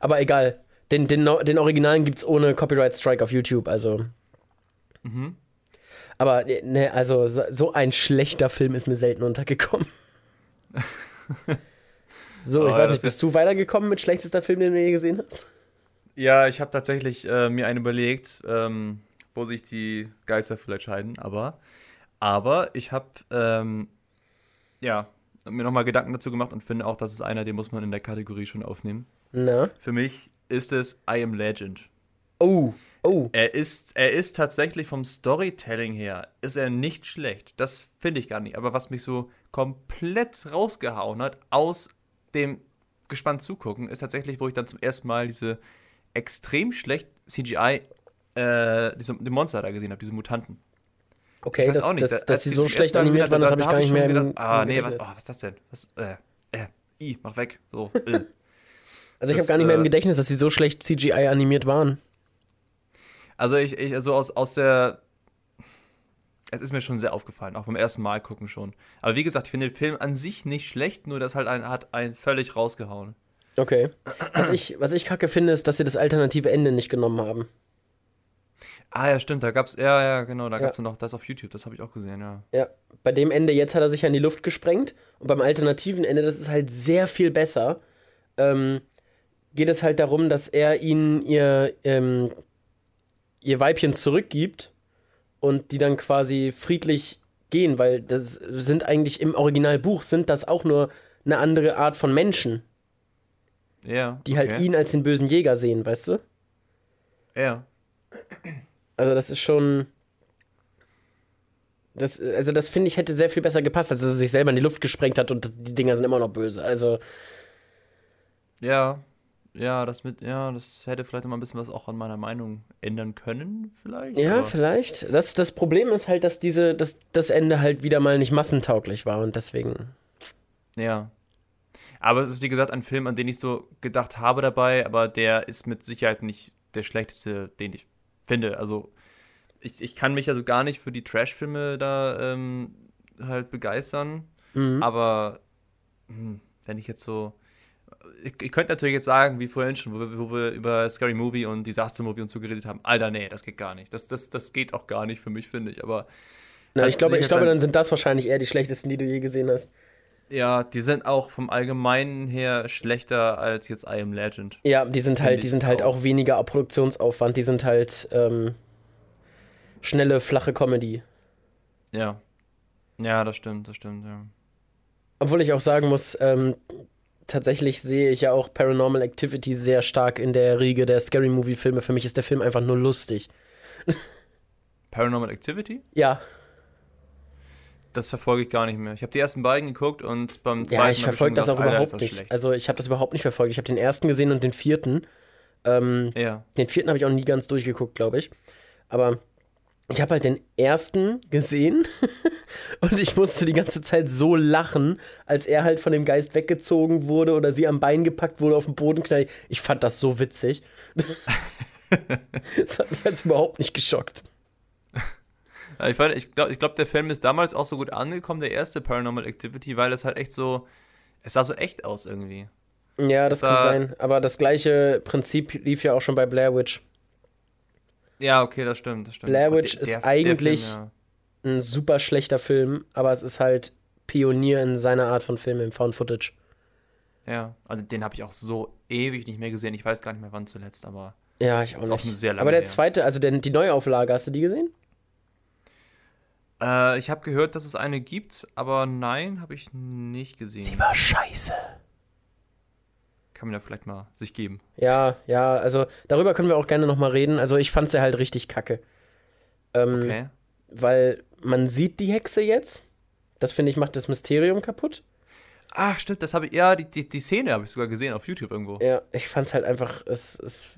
Aber egal. Den, den, den Originalen gibt's ohne Copyright Strike auf YouTube, also. Mhm. Aber ne, also so, ein schlechter Film ist mir selten untergekommen. *laughs* so, ich Oh, weiß nicht, bist du weitergekommen mit schlechtester Film, den du je gesehen hast? Ja, ich habe tatsächlich äh, mir einen überlegt, ähm, wo sich die Geister vielleicht scheiden, aber, aber ich habe ähm, ja, mir nochmal Gedanken dazu gemacht und finde auch, das ist einer, den muss man in der Kategorie schon aufnehmen. Na? Für mich ist es I Am Legend. Oh, oh. Er ist, er ist tatsächlich vom Storytelling her, ist er nicht schlecht. Das finde ich gar nicht. Aber was mich so komplett rausgehauen hat aus dem gespannt zugucken, ist tatsächlich, wo ich dann zum ersten Mal diese extrem schlecht CGI, äh, diese, die Monster da gesehen habe, diese Mutanten. Okay, Ich weiß dass, auch nicht, dass, da- dass sie so schlecht animiert waren, das habe, ich gar nicht mehr im, gedacht, Ah, im nee, was, oh, was ist das denn? Was, äh, äh, I, mach weg. So, äh. *laughs* Also ich habe das, gar nicht mehr im äh, Gedächtnis, dass sie so schlecht CGI animiert waren. Also ich, ich also aus, aus der. Es ist mir schon sehr aufgefallen, auch beim ersten Mal gucken schon. Aber wie gesagt, ich finde den Film an sich nicht schlecht, nur das halt ein, hat einen völlig rausgehauen. Okay. Was ich, was ich kacke finde, ist, dass sie das alternative Ende nicht genommen haben. Ah ja, stimmt, da gab's, ja, ja, genau, da Ja. gab's noch das auf YouTube, das habe ich auch gesehen, ja. Ja, bei dem Ende jetzt hat er sich ja in die Luft gesprengt und beim alternativen Ende, das ist halt sehr viel besser, ähm, geht es halt darum, dass er ihnen ihr, ähm, ihr Weibchen zurückgibt und die dann quasi friedlich gehen, weil das sind eigentlich im Originalbuch sind das auch nur eine andere Art von Menschen, Ja. die halt okay. ihn als den bösen Jäger sehen, weißt du? Ja. Also das ist schon. Das, also das finde ich hätte sehr viel besser gepasst, als dass er sich selber in die Luft gesprengt hat und die Dinger sind immer noch böse. Also Ja. Ja, das mit, ja, das hätte vielleicht mal ein bisschen was auch an meiner Meinung ändern können, vielleicht. ja, aber- vielleicht. Das, das Problem ist halt, dass diese, dass das Ende halt wieder mal nicht massentauglich war und deswegen. Ja. Aber es ist, wie gesagt, ein Film, an den ich so gedacht habe dabei, aber der ist mit Sicherheit nicht der schlechteste, den ich finde. Also, ich, ich kann mich also gar nicht für die Trash-Filme da ähm, halt begeistern, Mhm. aber hm, wenn ich jetzt so. ich, ich könnte natürlich jetzt sagen, wie vorhin schon, wo wir, wo wir über Scary Movie und Disaster Movie und so geredet haben, Alter, nee, das geht gar nicht. Das, das, das geht auch gar nicht für mich, finde ich. Aber Na, ich glaube, sich ich glaube, ein- dann sind das wahrscheinlich eher die schlechtesten, die du je gesehen hast. Ja, die sind auch vom Allgemeinen her schlechter als jetzt I Am Legend. Ja, die sind halt, die sind halt auch. auch weniger Produktionsaufwand, die sind halt ähm, schnelle, flache Comedy. Ja. Ja, das stimmt, das stimmt, ja. Obwohl ich auch sagen muss, ähm, tatsächlich sehe ich ja auch Paranormal Activity sehr stark in der Riege der Scary Movie Filme. Für mich ist der Film einfach nur lustig. *laughs* Paranormal Activity? Ja, Das verfolge ich gar nicht mehr. Ich habe die ersten beiden geguckt und beim zweiten ja, ich verfolge das auch gedacht, überhaupt das nicht. schlecht. Also ich habe das überhaupt nicht verfolgt. Ich habe den ersten gesehen und den vierten. Ähm, ja. Den vierten habe ich auch nie ganz durchgeguckt, glaube ich. Aber ich habe halt den ersten gesehen *laughs* und ich musste die ganze Zeit so lachen, als er halt von dem Geist weggezogen wurde oder sie am Bein gepackt wurde, auf den Boden knallt. Ich fand das so witzig. *laughs* Das hat mich jetzt überhaupt nicht geschockt. Ja, Ich, fand- ich glaube, ich glaub, der Film ist damals auch so gut angekommen, der erste Paranormal Activity, weil es halt echt so, es sah so echt aus irgendwie. Ja, das Das kann sein. Aber das gleiche Prinzip lief ja auch schon bei Blair Witch. Ja, okay, das stimmt, das stimmt. Blair Witch ist eigentlich- Film, Ein super schlechter Film, aber es ist halt Pionier in seiner Art von Film im Found Footage. ja, ja, also den habe ich auch so ewig nicht mehr gesehen. Ich weiß gar nicht mehr wann zuletzt, aber Ja, ich auch auch nicht. lange aber der zweite, also der, die Neuauflage, hast du die gesehen? Äh, ich habe gehört, dass es eine gibt, aber nein, habe ich nicht gesehen. war scheiße. Kann man ja vielleicht mal sich geben. Ja, ja, also darüber können wir auch gerne nochmal reden. Also ich fand sie halt richtig kacke. Ähm, Okay. Weil man sieht die Hexe jetzt. Das finde ich macht das Mysterium kaputt. Ach, stimmt, das habe ich, ja, die, die, die Szene habe ich sogar gesehen auf YouTube irgendwo. Ja, ich fand's halt einfach, es, es,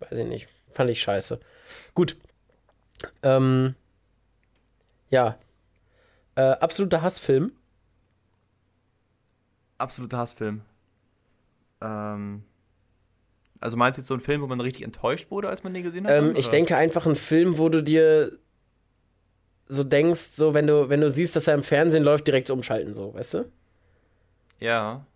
weiß ich nicht, fand ich scheiße. Gut. Ähm, ja. Äh, absoluter Hassfilm. Absoluter Hassfilm. Ähm, also meinst du jetzt so einen Film, wo man richtig enttäuscht wurde, als man den gesehen hat? Ähm, ich denke einfach ein Film, wo du dir so denkst, so wenn du, wenn du siehst, dass er im Fernsehen läuft, direkt umschalten, so, weißt du? Ja.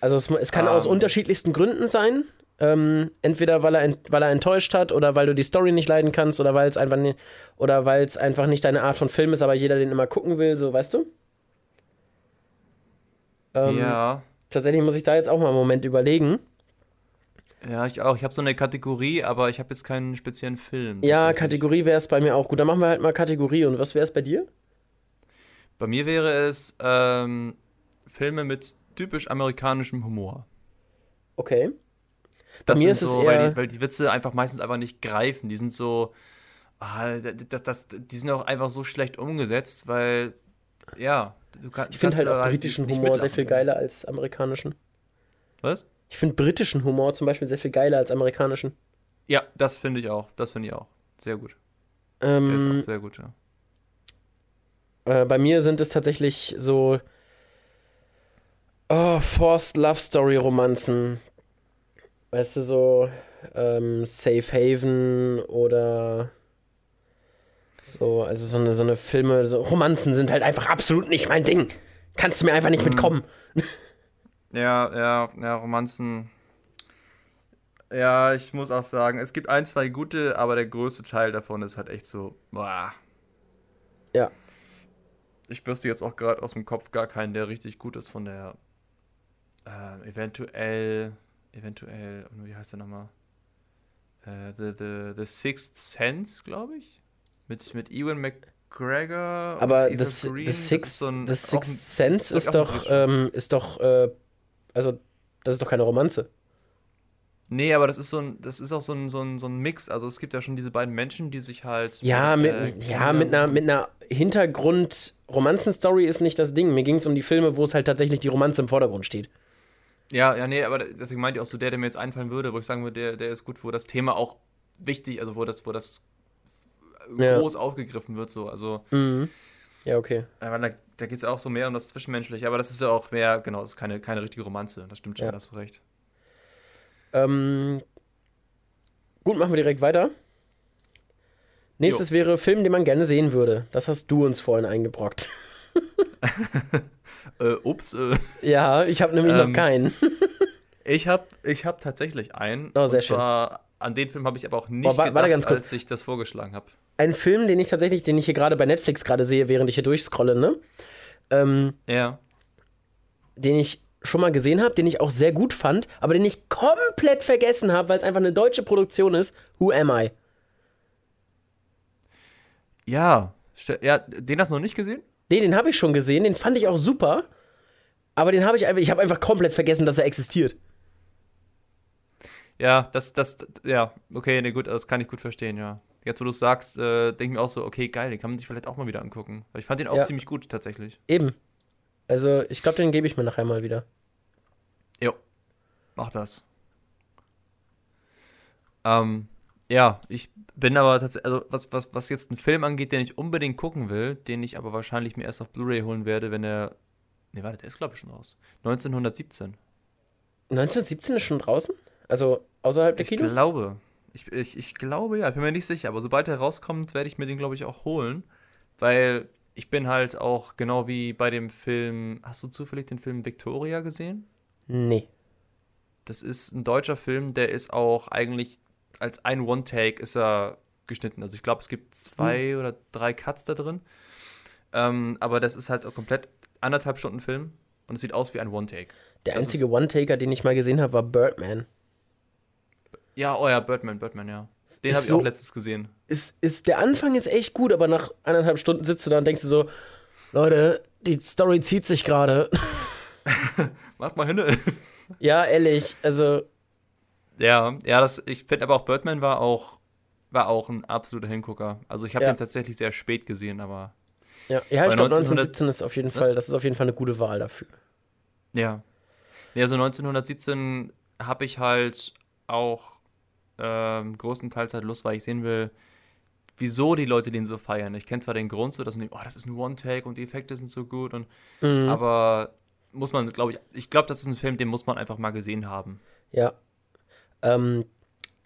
Also es, es kann Ähm. aus unterschiedlichsten Gründen sein. Ähm, entweder weil er, weil er enttäuscht hat oder weil du die Story nicht leiden kannst oder weil es einfach nicht, oder weil es einfach nicht deine Art von Film ist, aber jeder den immer gucken will, so weißt du? Ähm, ja. Tatsächlich muss ich da jetzt auch mal einen Moment überlegen. Ja, ich auch. Ich habe so eine Kategorie, aber ich habe jetzt keinen speziellen Film. Ja. Kategorie wäre es bei mir auch. Gut, dann machen wir halt mal Kategorie. Und was wäre es bei dir? Bei mir wäre es ähm, Filme mit typisch amerikanischem Humor. Okay. Das mir ist es so, weil, eher- die, weil die Witze einfach meistens einfach nicht greifen. Die sind so, ah, das, das, die sind auch einfach so schlecht umgesetzt, weil, ja, du kann, Ich finde halt auch britischen nicht Humor sehr viel geiler als amerikanischen. Was? Ich finde britischen Humor zum Beispiel sehr viel geiler als amerikanischen. Ja, das finde ich auch. Das finde ich auch. Sehr gut. Der ist Ähm, auch sehr gut, ja. äh, bei mir sind es tatsächlich so oh, Forced Love Story Romanzen. Weißt du, so ähm, Safe Haven oder so, also so eine, so eine Filme, so Romanzen sind halt einfach absolut nicht mein Ding. Kannst du mir einfach nicht Mhm. mitkommen. *laughs* Ja, ja, ja, Romanzen. Ja, ich muss auch sagen, es gibt ein, zwei gute, aber der größte Teil davon ist halt echt so, boah. Ja. Ich wüsste jetzt auch gerade aus dem Kopf gar keinen, der richtig gut ist von der äh, eventuell, eventuell, wie heißt der nochmal? Äh, the, the, the Sixth Sense, glaube ich. Mit, mit Ewan McGregor. Aber Si- Green. The, Das Sixth, ist so ein- The ist auch ein- Sixth Sense ist ein doch, ähm, ist doch, äh, also, das ist doch keine Romanze. Nee, aber das ist so ein, das ist auch so ein, so ein, so ein Mix. Also es gibt ja schon diese beiden Menschen, die sich halt. Ja, mit, äh, ja, mit einer, mit einer Hintergrund-Romanzen-Story ist nicht das Ding. Mir ging es um die Filme, wo es halt tatsächlich die Romanze im Vordergrund steht. Ja, ja, nee, aber deswegen meinte ich auch so der, der mir jetzt einfallen würde, wo ich sagen würde, der, der ist gut, wo das Thema auch wichtig, also wo das, wo das Ja. groß aufgegriffen wird, so. Also, Mhm. Ja, okay. weil da, da geht es ja auch so mehr um das Zwischenmenschliche, aber das ist ja auch mehr, genau, das ist keine, keine richtige Romanze. Das stimmt schon, Ja. da hast du recht. Ähm, gut, machen wir direkt weiter. Nächstes wäre Film, den man gerne sehen würde. Das hast du uns vorhin eingebrockt. *laughs* *laughs* Äh, ups, äh, Ja, ich habe nämlich Ähm, noch keinen. *laughs* Ich habe ich hab tatsächlich einen. Oh, sehr und zwar, An den Film habe ich aber auch nicht Boah, wa- gedacht, warte ganz kurz. als ich das vorgeschlagen habe. Ein Film, den ich tatsächlich, den ich hier gerade bei Netflix gerade sehe, während ich hier durchscrolle, ne? Ähm, Ja. den ich schon mal gesehen habe, den ich auch sehr gut fand, aber den ich komplett vergessen habe, weil es einfach eine deutsche Produktion ist. Who Am I? Ja. Ja, den hast du noch nicht gesehen? Den, den habe ich schon gesehen, den fand ich auch super, aber den habe ich einfach, ich habe einfach komplett vergessen, dass er existiert. Ja, das, das, ja, okay, ne, gut, das kann ich gut verstehen, ja. Jetzt, wo du es sagst, äh, denke ich mir auch so, okay, geil, den kann man sich vielleicht auch mal wieder angucken. Weil ich fand den auch Ja. ziemlich gut, tatsächlich. Eben. Also, ich glaube, den gebe ich mir nachher mal wieder. Jo, mach das. Ähm, ja, ich bin aber tatsächlich, also was, was, was jetzt einen Film angeht, den ich unbedingt gucken will, den ich aber wahrscheinlich mir erst auf Blu-ray holen werde, wenn er, ne, warte, der ist glaube ich schon raus. 1917. 1917 ist schon draußen? Also, außerhalb der Ich Kinos? glaube, ich, ich, ich glaube ja, ich bin mir nicht sicher, aber sobald er rauskommt, werde ich mir den, glaube ich, auch holen, weil ich bin halt auch genau wie bei dem Film, hast du zufällig den Film Victoria gesehen? Nee. Das ist ein deutscher Film, der ist auch eigentlich als ein One-Take ist er geschnitten. Also ich glaube, es gibt zwei oder drei Cuts da drin. Ähm, aber das ist halt auch komplett anderthalb Stunden Film und es sieht aus wie ein One-Take. Der Das einzige One-Taker, den ich mal gesehen habe, war Birdman. Ja, oh ja, Birdman, Birdman, ja. Den habe ich so- auch letztens gesehen. Ist, ist, der Anfang ist echt gut, aber nach eineinhalb Stunden sitzt du da und denkst du so, Leute, die Story zieht sich gerade. *laughs* Macht mal hin. ja, ehrlich, also, ja, ja, das, ich finde aber auch Birdman war auch, war auch ein absoluter Hingucker. Also ich habe Ja. den tatsächlich sehr spät gesehen, aber ja, ja ich glaube 1900 1917 ist auf jeden? Fall, das ist auf jeden Fall eine gute Wahl dafür. Ja. Ja, so 1917 habe ich halt auch ähm, größtenteils halt Lust, weil ich sehen will, wieso die Leute den so feiern. Ich kenne zwar den Grund so, dass sie, oh, das ist ein One-Take und die Effekte sind so gut und Mhm. aber muss man, glaube ich, ich glaube, das ist ein Film, den muss man einfach mal gesehen haben. Ja. Ähm,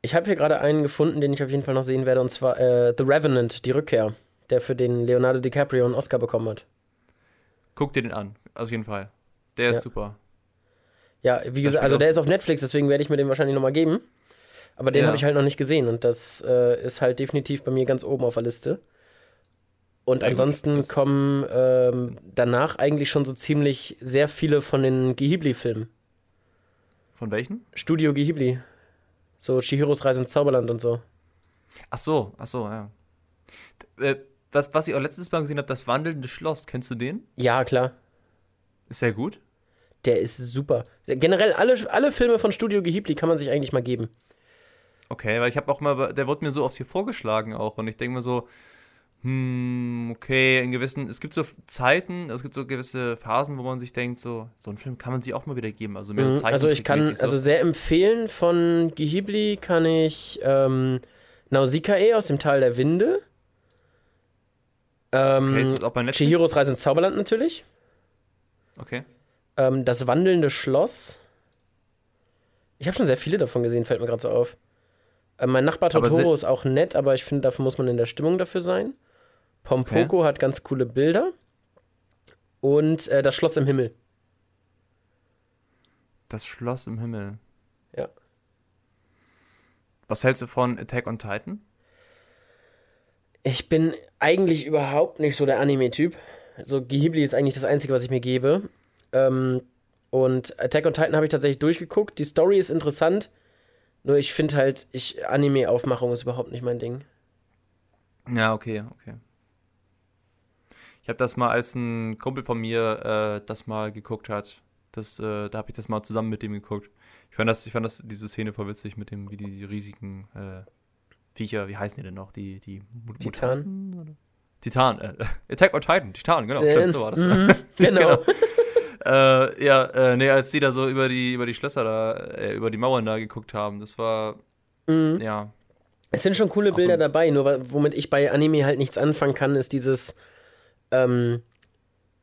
ich habe hier gerade einen gefunden, den ich auf jeden Fall noch sehen werde, und zwar äh, The Revenant, die Rückkehr, der für den Leonardo DiCaprio einen Oscar bekommen hat. Guck dir den an, auf jeden Fall. Der ist Ja. super. Ja, wie gesagt, also der ist auf Netflix, deswegen werde ich mir den wahrscheinlich nochmal geben. Aber den Ja. habe ich halt noch nicht gesehen und das äh, ist halt definitiv bei mir ganz oben auf der Liste. Und ansonsten das- kommen ähm, danach eigentlich schon so ziemlich sehr viele von den Ghibli-Filmen. Von welchen? Studio Ghibli. So Chihiros Reise ins Zauberland und so. Ach so, ach so, ja. Äh, was, was ich auch letztes Mal gesehen habe, das wandelnde Schloss. Kennst du den? Ja, klar. Ist sehr gut. Der ist super. Generell alle, alle Filme von Studio Ghibli kann man sich eigentlich mal geben. Okay, weil ich habe auch mal, der wurde mir so oft hier vorgeschlagen auch und ich denke mir so, hm, okay, in gewissen, es gibt so Zeiten, es gibt so gewisse Phasen, wo man sich denkt, so, so einen Film kann man sich auch mal wieder geben, also mehr so Mhm, also ich kann, Zeichentrickmäßig also so. sehr empfehlen von Ghibli kann ich ähm, Nausikae aus dem Tal der Winde. Ähm, okay? Chihiros Reise ins Zauberland natürlich. Okay. Ähm, das wandelnde Schloss. Ich habe schon sehr viele davon gesehen, fällt mir gerade so auf. Äh, mein Nachbar Totoro ist auch nett, aber ich finde, dafür muss man in der Stimmung dafür sein. Pompoko hat ganz coole Bilder. Und äh, das Schloss im Himmel. Das Schloss im Himmel. Ja. Was hältst du von Attack on Titan? Ich bin eigentlich überhaupt nicht so der Anime-Typ. So Ghibli ist eigentlich das Einzige, was ich mir gebe. Ähm, und Attack on Titan habe ich tatsächlich durchgeguckt. Die Story ist interessant. Nur ich finde halt, ich Anime-Aufmachung ist überhaupt nicht mein Ding. Ja, okay, okay. Ich habe das mal, als ein Kumpel von mir äh, das mal geguckt hat. Das, äh, da habe ich das mal zusammen mit dem geguckt. Ich fand das, ich fand das diese Szene voll witzig mit dem, wie die riesigen äh, Viecher, wie heißen die denn noch? Die, die Mu- Titan? Mutanten? Titan, äh, *laughs* Attack on Titan, Titan, genau, stimmt, so war das. mhm, *laughs* *laughs* genau. äh, ja, äh, nee, als die da so über die, über die Schlösser da, äh, über die Mauern da geguckt haben, das war, Mhm. ja, Es sind schon coole Auch so- Bilder dabei, nur womit ich bei Anime halt nichts anfangen kann, ist dieses, ähm,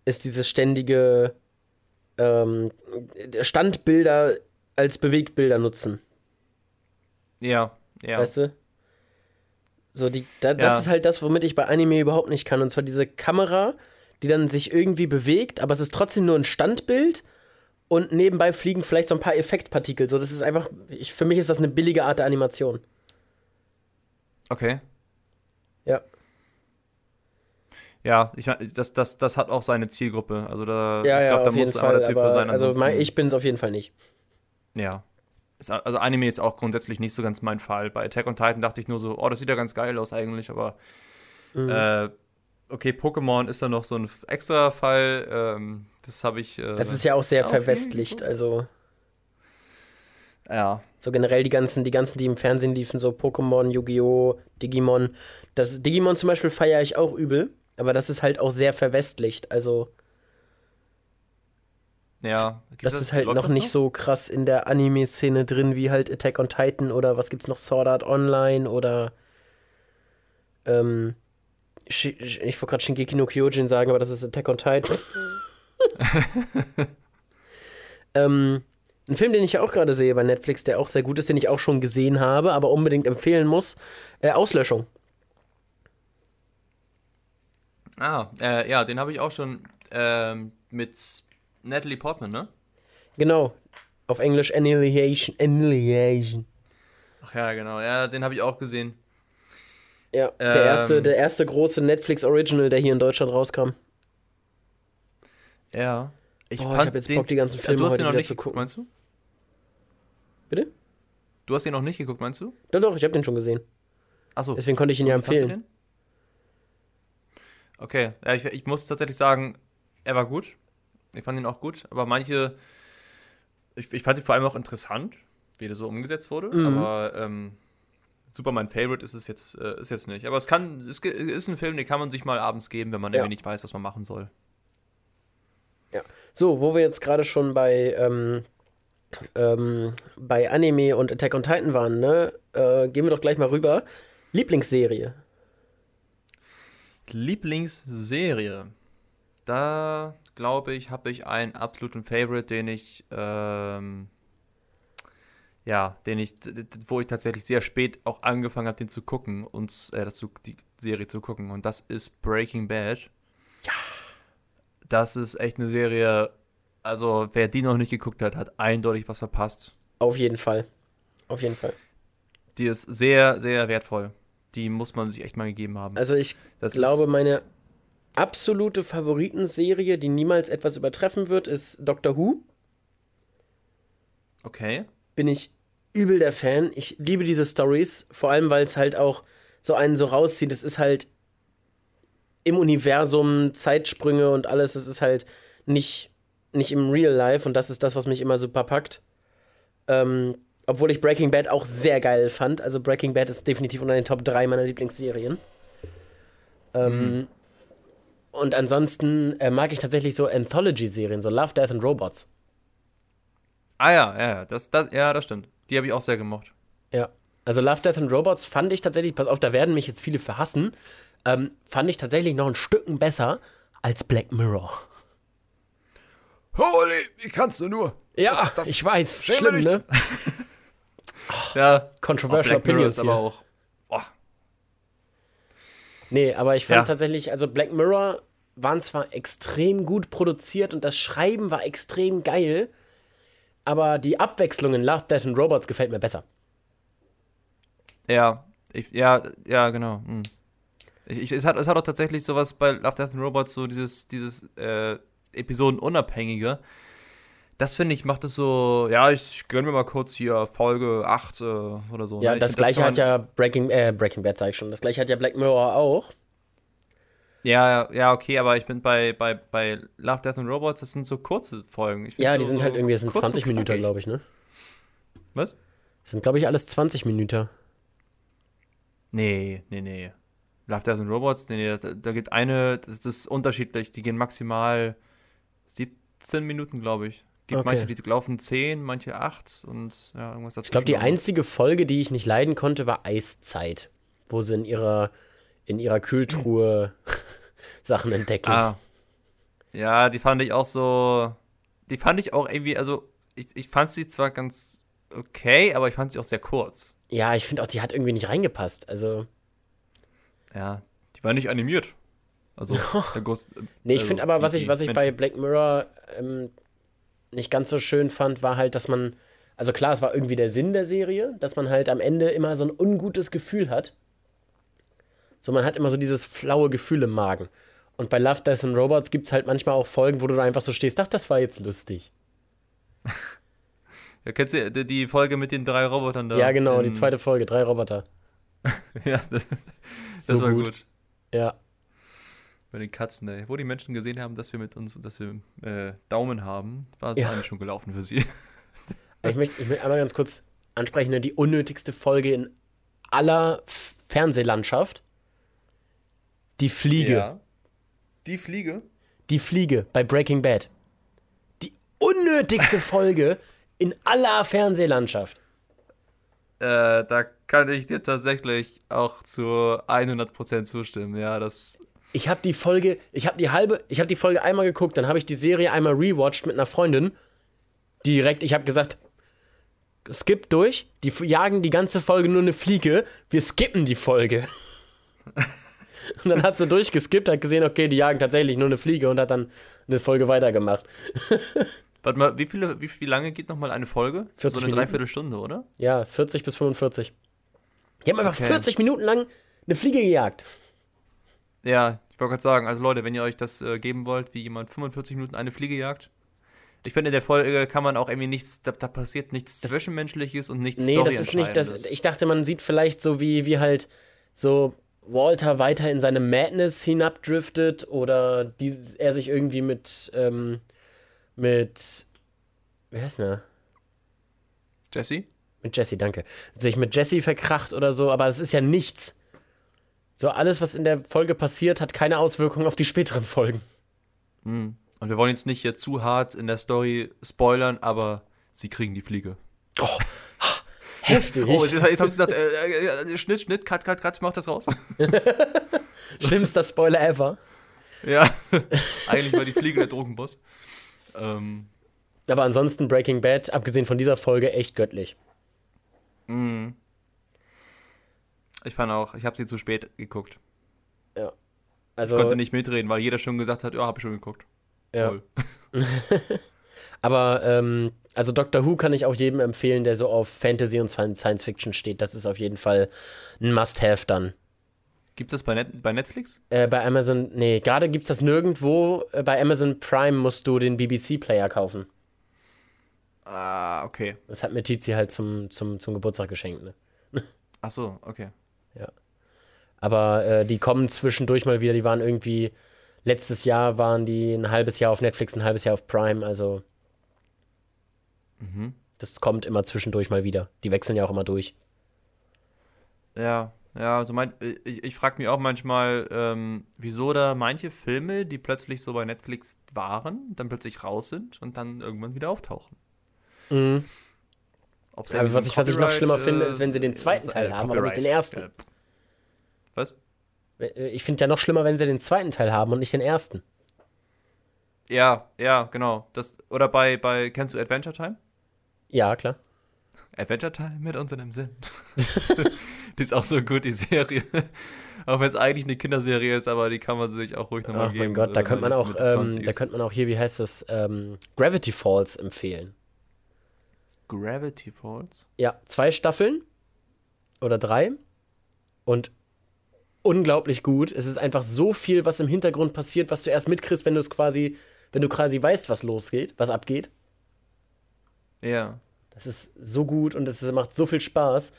ist dieses ständige ähm, Standbilder als Bewegtbilder nutzen. ja, ja. Weißt du? So, die, da, das Ja. ist halt das, womit ich bei Anime überhaupt nicht kann. Und zwar diese Kamera, die dann sich irgendwie bewegt, aber es ist trotzdem nur ein Standbild und nebenbei fliegen vielleicht so ein paar Effektpartikel. So, das ist einfach, ich, für mich ist das eine billige Art der Animation. Okay. Ja. Ja, ich mein, das, das, das hat auch seine Zielgruppe. Also da, Ja, ich ja, glaub, da muss Fall. der Typ Aber, sein. also mein, ich bin es auf jeden Fall nicht. Ja. Also Anime ist auch grundsätzlich nicht so ganz mein Fall. Bei Attack on Titan dachte ich nur so, oh, das sieht ja ganz geil aus eigentlich, aber Mhm. äh, okay, Pokémon ist dann noch so ein extra Fall. Ähm, das habe ich. Äh, Das ist ja auch sehr jeden verwestlicht. Also ja. so generell die ganzen, die ganzen, die im Fernsehen liefen, so Pokémon, Yu-Gi-Oh!, Digimon. Das Digimon zum Beispiel feiere ich auch übel, aber das ist halt auch sehr verwestlicht. Also Ja. Gibt das ist halt noch das nicht so krass in der Anime-Szene drin wie halt Attack on Titan oder was gibt's noch, Sword Art Online oder ähm, ich wollte gerade Shingeki no Kyojin sagen, aber das ist Attack on Titan. *laughs* ähm, ein Film, den ich ja auch gerade sehe bei Netflix, der auch sehr gut ist, den ich auch schon gesehen habe, aber unbedingt empfehlen muss, äh, Auslöschung. Ah, äh, ja, den habe ich auch schon ähm, mit Natalie Portman, ne? Genau. Auf Englisch Annihilation. Annihilation. Ach ja, genau. Ja, den habe ich auch gesehen. Ja, der, Ähm. erste, der erste große Netflix-Original, der hier in Deutschland rauskam. Ja. Ich, Boah, ich hab jetzt Bock, die ganzen Filme du hast heute wieder nicht zu geguckt, gucken. meinst du? Bitte? Du hast ihn noch nicht geguckt, meinst du? Doch, doch, ich habe den schon gesehen. Achso. Deswegen konnte ich ihn ja empfehlen. Okay, ja, ich, ich muss tatsächlich sagen, er war gut. Ich fand ihn auch gut, aber manche. Ich, ich fand ihn vor allem auch interessant, wie das so umgesetzt wurde. Mhm. Aber ähm, super mein Favorite ist es jetzt, äh, ist jetzt nicht. Aber es kann, es ist ein Film, den kann man sich mal abends geben, wenn man Ja. irgendwie nicht weiß, was man machen soll. So, wo wir jetzt gerade schon bei, ähm, ähm, bei Anime und Attack on Titan waren, ne? Äh, gehen wir doch gleich mal rüber. Lieblingsserie. Lieblingsserie. Da glaube ich, habe ich einen absoluten Favorite, den ich, ähm, ja, den ich, wo ich tatsächlich sehr spät auch angefangen habe, den zu gucken und äh, das die Serie zu gucken. Und das ist Breaking Bad. Ja. Das ist echt eine Serie. Also wer die noch nicht geguckt hat, hat eindeutig was verpasst. Auf jeden Fall. Auf jeden Fall. Die ist sehr, sehr wertvoll. Die muss man sich echt mal gegeben haben. Also ich das glaube, meine absolute Favoritenserie, die niemals etwas übertreffen wird, ist Doctor Who. okay. bin ich übel der Fan. Ich liebe diese Stories, vor allem weil es halt auch so einen so rauszieht. Es ist halt im Universum Zeitsprünge und alles. Es ist halt nicht, nicht im Real Life und das ist das, was mich immer super packt. Ähm, obwohl ich Breaking Bad auch sehr geil fand. Also Breaking Bad ist definitiv unter den Top 3 meiner Lieblingsserien. Ähm, Und ansonsten äh, mag ich tatsächlich so Anthology-Serien, so Love, Death and Robots. Ah ja, ja, ja, das, das, ja, das stimmt. Die habe ich auch sehr gemocht. Ja. Also Love, Death and Robots fand ich tatsächlich, pass auf, da werden mich jetzt viele verhassen, ähm, fand ich tatsächlich noch ein Stücken besser als Black Mirror. Holy, wie kannst du nur? Ja, Das- das- ich weiß, schlimm, ne? *laughs* Ja, Controversial Mirror Opinions aber hier. auch. Oh, Nee, aber ich fand Ja. tatsächlich, also Black Mirror waren zwar extrem gut produziert und das Schreiben war extrem geil, aber die Abwechslung in Love, Death and Robots gefällt mir besser. ja, ich, ja, ja, genau. hm. Ich, ich, es, hat, es hat auch tatsächlich sowas bei Love, Death and Robots, so dieses, dieses äh, Episodenunabhängige. Das finde ich, macht es so, ja, ich gönne mir mal kurz hier Folge 8 äh, oder so. Ja, ne? Das find, gleiche kann hat ja Breaking, äh, Breaking Bad, sag ich schon. Das gleiche hat ja Black Mirror auch. Ja, ja, okay, aber ich bin bei, bei, bei Love, Death and Robots, das sind so kurze Folgen. Ja, so, die sind so halt irgendwie, das sind kurz und 20 Minuten, glaube ich, ne? Was? Das sind, glaube ich, alles 20 Minuten. Nee, nee, nee. Love, Death and Robots, nee, nee, da, da gibt eine, das, das ist unterschiedlich, die gehen maximal 17 Minuten, glaube ich. Gibt Okay. manche, die laufen 10, manche 8 und ja, irgendwas dazwischen. Ich glaube, die einzige Folge, die ich nicht leiden konnte, war Eiszeit, wo sie in ihrer, in ihrer Kühltruhe *laughs* Sachen entdecken. Ah. Ja, die fand ich auch so, die fand ich auch irgendwie, also ich, ich fand sie zwar ganz okay, aber ich fand sie auch sehr kurz. Ja, ich finde auch, die hat irgendwie nicht reingepasst. Also, Ja, die war nicht animiert. Also, *laughs* der Ghost, nee, ich Also, finde aber, was ich, was ich bei. Black Mirror ähm, nicht ganz so schön fand, war halt, dass man, also klar, es war irgendwie der Sinn der Serie, dass man halt am Ende immer so ein ungutes Gefühl hat. So, man hat immer so dieses flaue Gefühl im Magen. Und bei Love, Death and Robots gibt es halt manchmal auch Folgen, wo du da einfach so stehst, ach, das war jetzt lustig. *laughs* Ja, kennst du die- die Folge mit den drei Robotern da? ja, genau, die zweite Folge, drei Roboter. *laughs* ja, das, das So war gut. gut. Ja. Bei den Katzen, ey. Wo die Menschen gesehen haben, dass wir mit uns, dass wir äh, Daumen haben, war es Ja. eigentlich schon gelaufen für sie. *laughs* Ich möchte, ich möchte einmal ganz kurz ansprechen, ne, die unnötigste Folge in aller Fernsehlandschaft. Die Fliege. Die Fliege? Die Fliege bei Breaking Bad. Die unnötigste *laughs* Folge in aller Fernsehlandschaft. Äh, da kann ich dir tatsächlich auch zu 100% zustimmen. Ja, das. Ich habe die Folge, ich habe die halbe, ich habe die Folge einmal geguckt, dann habe ich die Serie einmal rewatcht mit einer Freundin. Direkt, ich habe gesagt, skip durch, die jagen die ganze Folge nur eine Fliege, wir skippen die Folge. *laughs* und dann hat sie durchgeskippt, hat gesehen, okay, die jagen tatsächlich nur eine Fliege und hat dann eine Folge weitergemacht. *laughs* Warte mal, wie, viele, wie, wie lange geht nochmal eine Folge? 40 so eine Minuten. Dreiviertelstunde, oder? Ja, 40 bis 45. Die haben einfach Okay. 40 Minuten lang eine Fliege gejagt. Ja, ich wollte gerade sagen, also Leute, wenn ihr euch das äh, geben wollt, wie jemand 45 Minuten eine Fliege jagt. Ich finde, in der Folge kann man auch irgendwie nichts, da, da passiert nichts Das- Zwischenmenschliches und nichts Nee, das ist nicht das. Ich dachte, man sieht vielleicht so, wie, wie halt so Walter weiter in seine Madness hinabdriftet oder die, er sich irgendwie mit, ähm, mit, wie heißt der? Jesse? Mit Jesse, danke. Sich mit Jesse verkracht oder so, aber es ist ja nichts. So, alles, was in der Folge passiert, hat keine Auswirkungen auf die späteren Folgen. Mhm. Und wir wollen jetzt nicht hier zu hart in der Story spoilern, aber sie kriegen die Fliege. *laughs* Heftig. Oh, jetzt, jetzt haben sie gesagt, äh, äh, Schnitt, Schnitt, cut, cut, cut, mach das raus. *laughs* Schlimmster Spoiler ever. ja, *laughs* eigentlich war die Fliege der Drogenboss. Ähm, Aber ansonsten Breaking Bad, abgesehen von dieser Folge, echt göttlich. mh. Ich fand auch, ich habe sie zu spät geguckt. Also, Ich konnte nicht mitreden, weil jeder schon gesagt hat, ja, habe ich schon geguckt. ja. *laughs* Aber, ähm, also Doctor Who kann ich auch jedem empfehlen, der so auf Fantasy und Science Fiction steht. Das ist auf jeden Fall ein Must-Have dann. Gibt's das bei, Net bei Netflix? Äh, bei Amazon, nee, gerade gibt's das nirgendwo. Äh, bei Amazon Prime musst du den BBC-Player kaufen. Ah, okay. Das hat mir Tizi halt zum, zum, zum Geburtstag geschenkt, ne? Ach so, okay. Aber äh, die kommen zwischendurch mal wieder. Die waren irgendwie, letztes Jahr waren die ein halbes Jahr auf Netflix, ein halbes Jahr auf Prime. Also, Mhm. das kommt immer zwischendurch mal wieder. Die wechseln ja auch immer durch. Ja, ja, also mein, ich, ich frage mich auch manchmal, ähm, wieso da manche Filme, die plötzlich so bei Netflix waren, dann plötzlich raus sind und dann irgendwann wieder auftauchen. Mhm. Ob's so was ich- was ich noch Copyright, schlimmer finde, ist, wenn sie den äh, zweiten Teil äh, haben, aber nicht den Copyright, ersten. äh, Was? Äh, Ich finde ja noch schlimmer, wenn sie den zweiten Teil haben und nicht den ersten. Ja, ja, genau. Das, oder bei, bei, kennst du Adventure Time? Ja, klar. Adventure Time mit unserem Sinn. *laughs* die ist auch so gut, die Serie. auch wenn es eigentlich eine Kinderserie ist, aber die kann man sich auch ruhig nochmal geben. mein Gott, da könnte man auch, Mitte 20 ähm, da könnte man auch hier, wie heißt das, ähm, Gravity Falls empfehlen. Gravity Falls? Ja, zwei Staffeln oder drei und unglaublich gut. Es ist einfach so viel, was im Hintergrund passiert, was du erst mitkriegst, wenn du es quasi, wenn du quasi weißt, was losgeht, was abgeht. Ja. Das ist so gut und es macht so viel Spaß.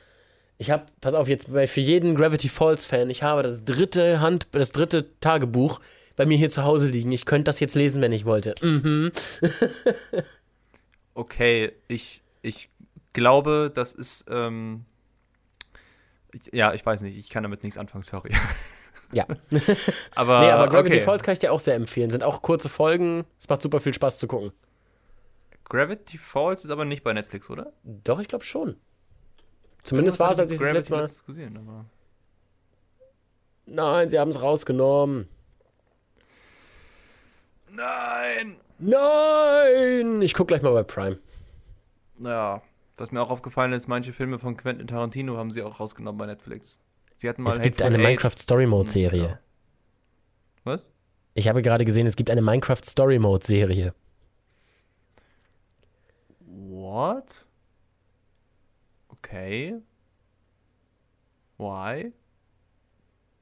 Ich habe, pass auf, jetzt für jeden Gravity Falls Fan, ich habe das dritte Hand, das dritte Tagebuch bei mir hier zu Hause liegen. Ich könnte das jetzt lesen, wenn ich wollte. Mhm. *laughs* Okay, ich, ich glaube, das ist, ähm, ich, ja, ich weiß nicht, ich kann damit nichts anfangen, sorry. Ja. *laughs* aber, nee, aber Gravity okay. Falls kann ich dir auch sehr empfehlen. Sind auch kurze Folgen. Es macht super viel Spaß zu gucken. Gravity Falls ist aber nicht bei Netflix, oder? Doch, ich glaube schon. Zumindest war es, als ich es das letzte Mal. gesehen, aber Nein, sie haben es rausgenommen. Nein! Nein! Ich guck gleich mal bei Prime. Ja, was mir auch aufgefallen ist, manche Filme von Quentin Tarantino haben sie auch rausgenommen bei Netflix. Sie hatten mal es gibt Hateful eine Eight. Minecraft Story Mode Serie. Ja. Was? Ich habe gerade gesehen, es gibt eine Minecraft Story Mode Serie. What? Okay. Why?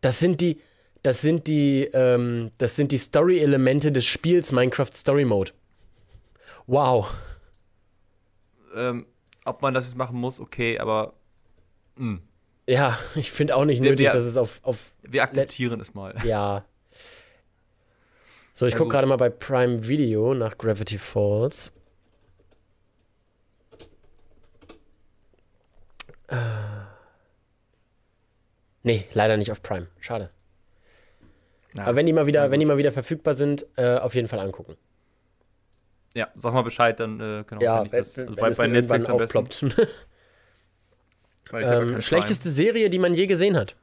Das sind die, das sind die, ähm, das sind die Story-Elemente des Spiels Minecraft Story Mode. Wow. Ähm, ob man das jetzt machen muss, okay, aber. Mh. Ja, *laughs* ich finde auch nicht Wir- nötig, wir- dass es auf, auf Wir akzeptieren es mal. Ja. So, ich Ja, gucke gerade mal bei Prime Video nach Gravity Falls. Äh. Nee, leider nicht auf Prime. Schade. Ja. Aber wenn die mal wieder, na wenn die mal wieder verfügbar sind, äh, auf jeden Fall angucken. Ja, sag mal Bescheid, dann äh, genau. Ja, kann ich das. wenn, Also wenn bei, es bei Netflix am besten. *laughs* ähm, schlechteste Serie, die man je gesehen hat.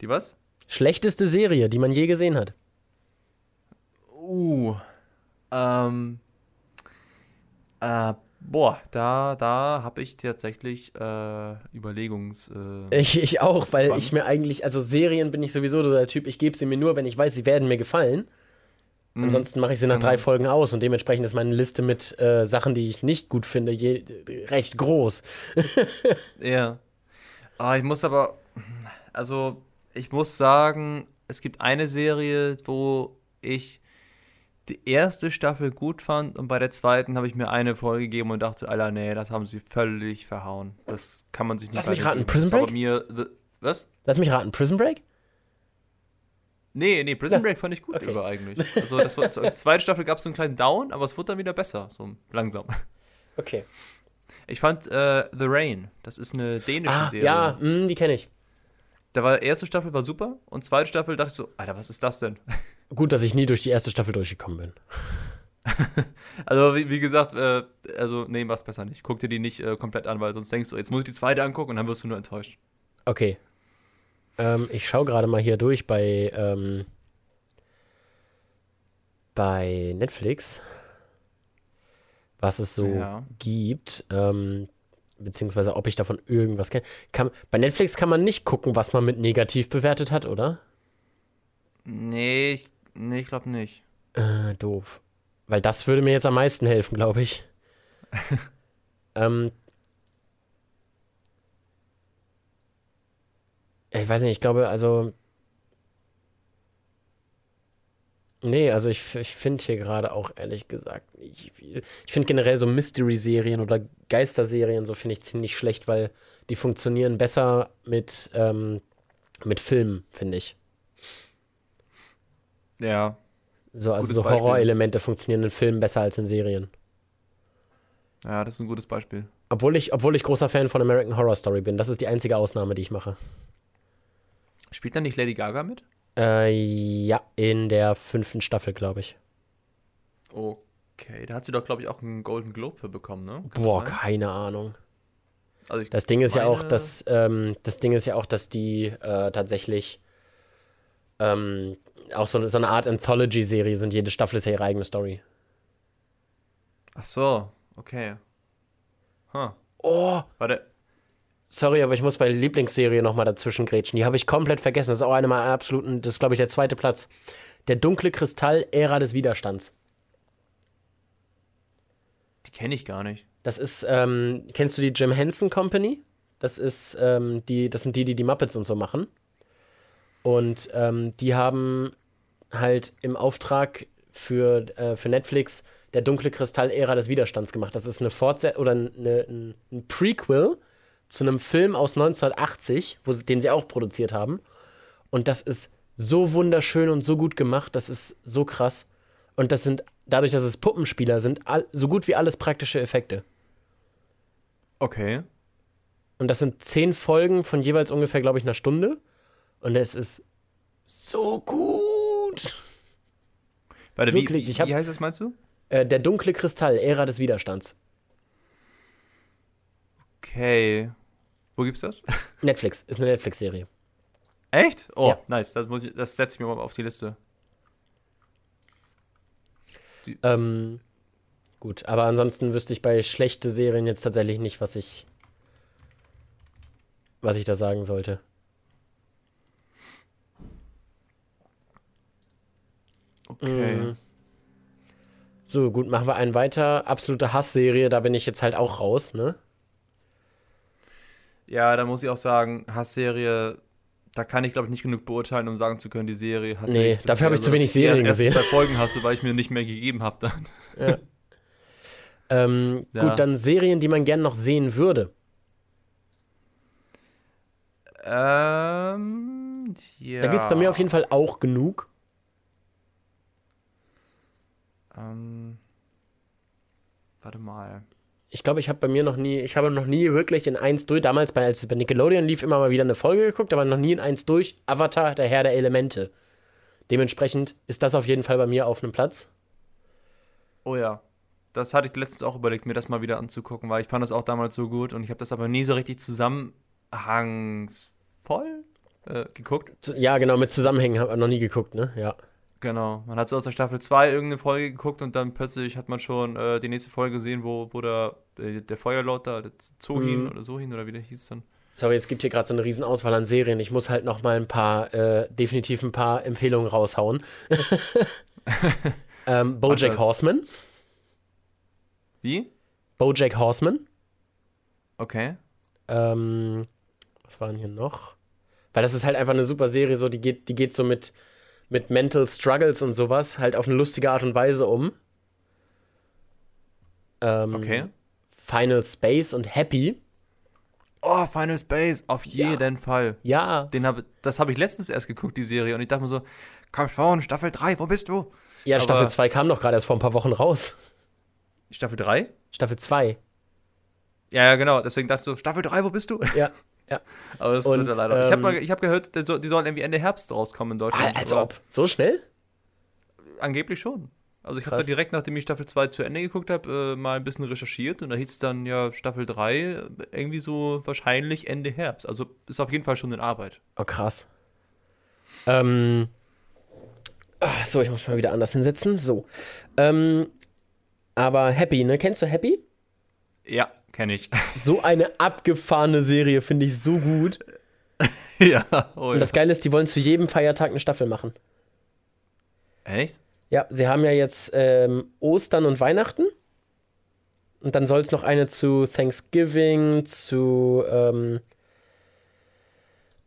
Die was? Schlechteste Serie, die man je gesehen hat. Uh. Ähm. Äh, boah, da, da habe ich tatsächlich äh, Überlegungs. Äh, Ich, ich auch, weil Zwang. ich mir eigentlich, also Serien bin ich sowieso so der Typ, ich gebe sie mir nur, wenn ich weiß, sie werden mir gefallen. Mh. Ansonsten mache ich sie nach Genau. drei Folgen aus und dementsprechend ist meine Liste mit äh, Sachen, die ich nicht gut finde, je, recht groß. *laughs* Ja. Ah, ich muss aber, also ich muss sagen, es gibt eine Serie, wo ich die erste Staffel gut fand und bei der zweiten habe ich mir eine Folge gegeben und dachte, Alter, nee, das haben sie völlig verhauen. Das kann man sich nicht Lass mich raten. Prison Break? Mir, the, was? Lass mich raten, Prison Break? Nee, nee, Prison. Break fand ich gut Okay. über eigentlich. Also das war, zweiten Staffel gab es so einen kleinen Down, aber es wurde dann wieder besser, so langsam. Okay. Ich fand äh, The Rain, das ist eine dänische Ah, Serie. ja, mh, die kenne ich. Da war erste Staffel war super und zweite Staffel dachte ich so, Alter, was ist das denn? Gut, dass ich nie durch die erste Staffel durchgekommen bin. *laughs* Also wie, wie gesagt, äh, also nee, mach's besser nicht. Guck dir die nicht äh, komplett an, weil sonst denkst du, jetzt muss ich die zweite angucken und dann wirst du nur enttäuscht. Okay. Ähm, ich schaue gerade mal hier durch bei, ähm, bei Netflix, was es so Ja. gibt, ähm, beziehungsweise ob ich davon irgendwas kenne. Kann, bei Netflix kann man nicht gucken, was man mit negativ bewertet hat, oder? Nee, ich, nee, ich glaube nicht. Äh, doof. Weil das würde mir jetzt am meisten helfen, glaube ich. *laughs* ähm, ich weiß nicht, ich glaube, also. Nee, also ich, ich finde hier gerade auch ehrlich gesagt nicht viel. Ich finde generell so Mystery-Serien oder Geisterserien, so finde ich ziemlich schlecht, weil die funktionieren besser mit, ähm, mit Filmen, finde ich. Ja. So, also so. Horrorelemente funktionieren in Filmen besser als in Serien. Ja, das ist ein gutes Beispiel. Obwohl ich, obwohl ich großer Fan von American Horror Story bin. Das ist die einzige Ausnahme, die ich mache. Spielt da nicht Lady Gaga mit? Äh, ja, in der fünften Staffel, glaube ich. Okay, da hat sie doch, glaube ich, auch einen Golden Globe für bekommen, ne? Kann Boah, keine Ahnung. Also ich, Das Ding ist ja auch, dass, ähm, das Ding ist ja auch, dass die äh, tatsächlich ähm, auch so, so eine Art Anthology-Serie sind. Jede Staffel ist ja ihre eigene Story. Ach so, okay. Huh. Oh, Warte, sorry, aber ich muss bei Lieblingsserie nochmal dazwischen grätschen. Die habe ich komplett vergessen. Das ist auch eine meiner absoluten, das ist, glaube ich, der zweite Platz. Der dunkle Kristall, Ära des Widerstands. die kenne ich gar nicht. Das ist, ähm, kennst du die Jim Henson Company? Das ist, ähm, die, das sind die, die die Muppets und so machen. Und ähm, die haben halt im Auftrag für, äh, für Netflix der dunkle Kristall Ära des Widerstands gemacht. Das ist eine Fortsetzung oder eine, ein, ein Prequel zu einem Film aus 1980, wo, den sie auch produziert haben. Und das ist so wunderschön und so gut gemacht, das ist so krass. Und das sind, dadurch, dass es Puppenspieler sind, all, so gut wie alles praktische Effekte. Okay. Und das sind zehn Folgen von jeweils ungefähr, glaube ich, einer Stunde. Und es ist so gut. Warte, wie, Wirklich, wie, ich hab's- wie heißt das, meinst du? Äh, der dunkle Kristall, Ära des Widerstands. Okay. Wo gibt's das? *laughs* Netflix, ist eine Netflix-Serie. Echt? Oh, Ja. nice. Das, muss ich- das setze ich mir mal auf die Liste. Ähm, gut, aber ansonsten wüsste ich bei schlechte Serien jetzt tatsächlich nicht, was ich, was ich da sagen sollte. Okay. So So, gut, machen wir einen weiter. Absolute Hassserie, da bin ich jetzt halt auch raus, ne? Ja, da muss ich auch sagen, Hassserie, da kann ich glaube ich nicht genug beurteilen, um sagen zu können, die Serie hasse Nee, dafür habe ich zu wenig Serien gesehen. zwei Folgen hasse, weil ich mir nicht mehr gegeben habe dann. *laughs* Ja. ähm, Ja. Gut, dann Serien, die man gern noch sehen würde. Ähm, ja. Da gibt es bei mir auf jeden Fall auch genug. Ähm, warte mal. Ich glaube, ich habe bei mir noch nie, ich habe noch nie wirklich in eins durch, damals bei, als es bei Nickelodeon lief, immer mal wieder eine Folge geguckt, aber noch nie in eins durch. Avatar, der Herr der Elemente. Dementsprechend ist das auf jeden Fall bei mir auf einem Platz. Oh ja. Das hatte ich letztens auch überlegt, mir das mal wieder anzugucken, weil ich fand das auch damals so gut und ich habe das aber nie so richtig zusammenhangsvoll äh, geguckt. Ja, genau, mit Zusammenhängen habe ich noch nie geguckt, ne? Ja. Genau. Man hat so aus der Staffel 2 irgendeine Folge geguckt und dann plötzlich hat man schon äh, die nächste Folge gesehen, wo, wo der, äh, der Feuerlord da, der Zohin Mhm. oder Sohin oder wie der hieß dann. Sorry, es gibt hier gerade so eine riesen Auswahl an Serien. Ich muss halt noch mal ein paar, äh, definitiv ein paar Empfehlungen raushauen. *laughs* ähm, Bojack das. Horseman. Wie? Bojack Horseman. Okay. Ähm, was war denn hier noch? Weil das ist halt einfach eine super Serie, so die geht, die geht so mit, mit Mental Struggles und sowas halt auf eine lustige Art und Weise um. Ähm, Okay. Final Space und Happy. Oh, Final Space, auf jeden Fall. Ja, Den hab, das habe ich letztens erst geguckt, die Serie, und ich dachte mir so, komm schon, Staffel 3, wo bist du? ja, Aber- Staffel 2 kam doch gerade erst vor ein paar Wochen raus. Staffel 3? Staffel 2. Ja, ja, genau, deswegen dachte ich so, Staffel 3, wo bist du? Ja, *laughs* ja. Aber das Und, wird ja leider. ich habe ähm, mal, ich hab gehört, die sollen irgendwie Ende Herbst rauskommen in Deutschland. Ah, Als ob. So schnell? Angeblich schon. Also ich habe da direkt, nachdem ich Staffel 2 zu Ende geguckt habe, äh, mal ein bisschen recherchiert und da hieß es dann ja Staffel 3 äh, irgendwie so wahrscheinlich Ende Herbst. Also ist auf jeden Fall schon in Arbeit. Oh, krass. Ähm. ah, so, ich muss mal wieder anders hinsetzen. So. Ähm. Aber Happy, ne? Kennst du Happy? Ja, kenne ich. *laughs* So eine abgefahrene Serie finde ich so gut. *laughs* ja, oh Und das Geile ist, die wollen zu jedem Feiertag eine Staffel machen. Echt? Ja, sie haben ja jetzt ähm, Ostern und Weihnachten. Und dann soll es noch eine zu Thanksgiving, zu, ähm,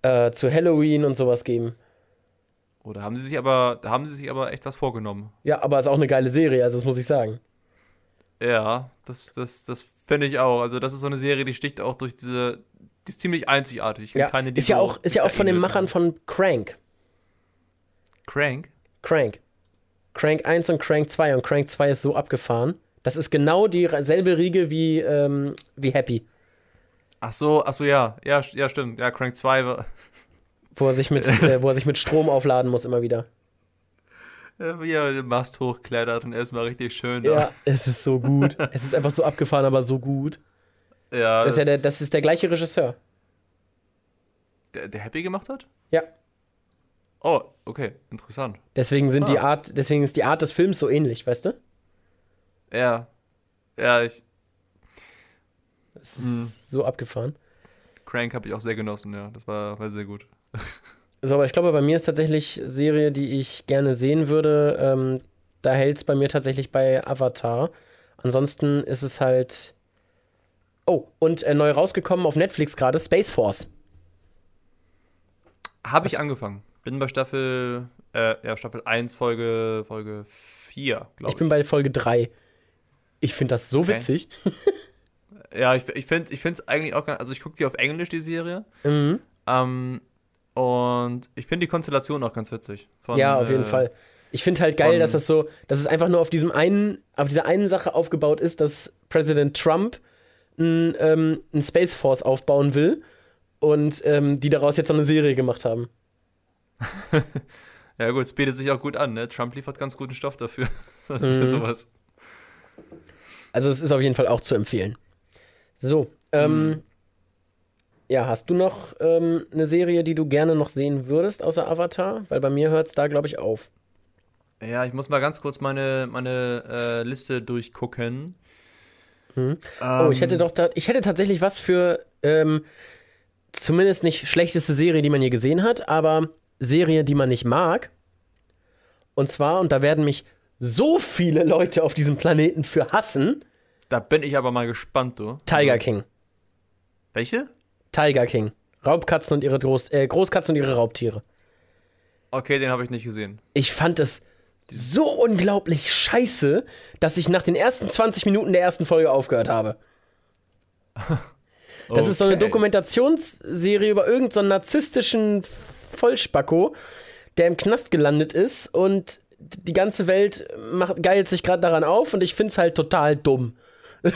äh, zu Halloween und sowas geben. Oder haben sie sich aber, da haben sie sich aber echt was vorgenommen. Ja, aber ist auch eine geile Serie, also das muss ich sagen. Ja, das, das, das finde ich auch. Also das ist so eine Serie, die sticht auch durch diese, die ist ziemlich einzigartig. Ich Ja, keine, ist ja auch, ist ja da auch von den. Machern von Crank. Crank? Crank. Crank 1 und Crank 2 und Crank 2 ist so abgefahren. Das ist genau dieselbe Riege wie, ähm, wie Happy, Ach so, ach so, ja. Ja, ja stimmt. Ja, Crank 2 war, *laughs* wo er sich mit, äh, wo er sich mit Strom aufladen muss immer wieder. Ja, wie er den Mast hochklettert und erstmal richtig schön. da. Ja, es ist so gut. *laughs* es ist einfach so abgefahren, aber so gut. ja Das ist ja der, das ist der gleiche Regisseur. der, der Happy gemacht hat? Ja. Oh, okay, interessant. Deswegen sind die Ah. Art, deswegen ist die Art des Films so ähnlich, weißt du? Ja. Ja, ich, Es ist Hm. so abgefahren. Crank habe ich auch sehr genossen, ja. Das war, war sehr gut. *laughs* So, aber ich glaube, bei mir ist tatsächlich Serie, die ich gerne sehen würde. Ähm, da hält es bei mir tatsächlich bei Avatar. Ansonsten ist es halt. Oh, und äh, neu rausgekommen auf Netflix gerade Space Force. Habe ich angefangen. Bin bei Staffel, äh, ja, Staffel 1, Folge, Folge 4, glaube Ich ich. bin bei Folge 3. Ich finde das so Okay. witzig. *laughs* ja, ich, ich finde es eigentlich auch ganz, also ich gucke die auf Englisch, die Serie. Mhm. Ähm, und ich finde die Konstellation auch ganz witzig. Von, Ja, auf jeden äh, Fall. Ich finde halt geil, von- dass das so, dass es einfach nur auf diesem einen, auf dieser einen Sache aufgebaut ist, dass Präsident Trump ein, ähm, ein Space Force aufbauen will und ähm, die daraus jetzt so eine Serie gemacht haben. *laughs* Ja, gut, es bietet sich auch gut an, ne? Trump liefert ganz guten Stoff dafür. *laughs* Das ist Mhm. sowas. Also es ist auf jeden Fall auch zu empfehlen. So, ähm, Mhm. ja, hast du noch ähm, eine Serie, die du gerne noch sehen würdest, außer Avatar? Weil bei mir hört es da, glaube ich, auf. Ja, ich muss mal ganz kurz meine, meine äh, Liste durchgucken. Mhm. Oh, ich hätte Ähm, doch, ich hätte tatsächlich was für ähm, zumindest nicht schlechteste Serie, die man je gesehen hat, aber Serie, die man nicht mag. Und zwar, und da werden mich so viele Leute auf diesem Planeten für hassen. Da bin ich aber mal gespannt, du. Tiger Also, King. Welche? Tiger King. Raubkatzen und ihre Groß äh, Großkatzen und ihre Raubtiere. Okay, den habe ich nicht gesehen. Ich fand es so unglaublich scheiße, dass ich nach den ersten 20 Minuten der ersten Folge aufgehört habe. *laughs* Das ist so eine Okay. Dokumentationsserie über irgendeinen so narzisstischen Vollspacko, der im Knast gelandet ist und die ganze Welt macht, geilt sich gerade daran auf und ich finde es halt total dumm. *laughs*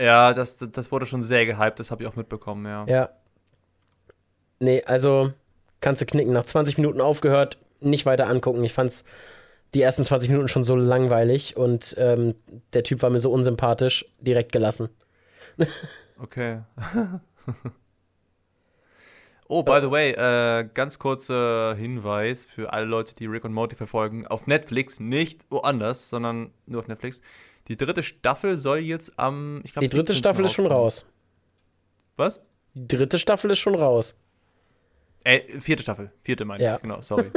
Ja, das, das wurde schon sehr gehypt, das habe ich auch mitbekommen, ja. ja. Nee, also kannst du knicken. Nach 20 Minuten aufgehört, nicht weiter angucken. Ich fand's die ersten 20 Minuten schon so langweilig und ähm, der Typ war mir so unsympathisch, direkt gelassen. Okay. *laughs* oh, by the way, äh, ganz kurzer Hinweis für alle Leute, die Rick und Morty verfolgen. Auf Netflix, nicht woanders, sondern nur auf Netflix. Die dritte Staffel soll jetzt am, ich glaube, Die dritte Staffel ist schon raus. Was? Die dritte Staffel ist schon raus. Äh, vierte Staffel. Vierte meine Ja. ich, genau, sorry.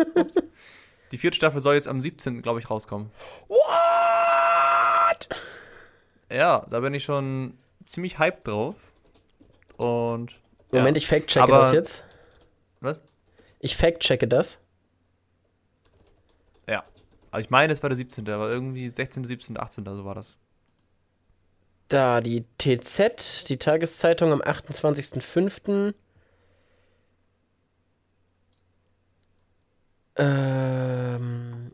*laughs* Die vierte Staffel soll jetzt am 17., glaube ich, rauskommen. What? Ja, da bin ich schon ziemlich hyped drauf. Und. Ja. Moment, ich fact-checke das jetzt. Was? Ich fact-checke das. Ja. Aber ich meine, es war der 17., aber irgendwie 16., 17., 18., so war das. Da, die TZ, die Tageszeitung am 28.05. Ähm.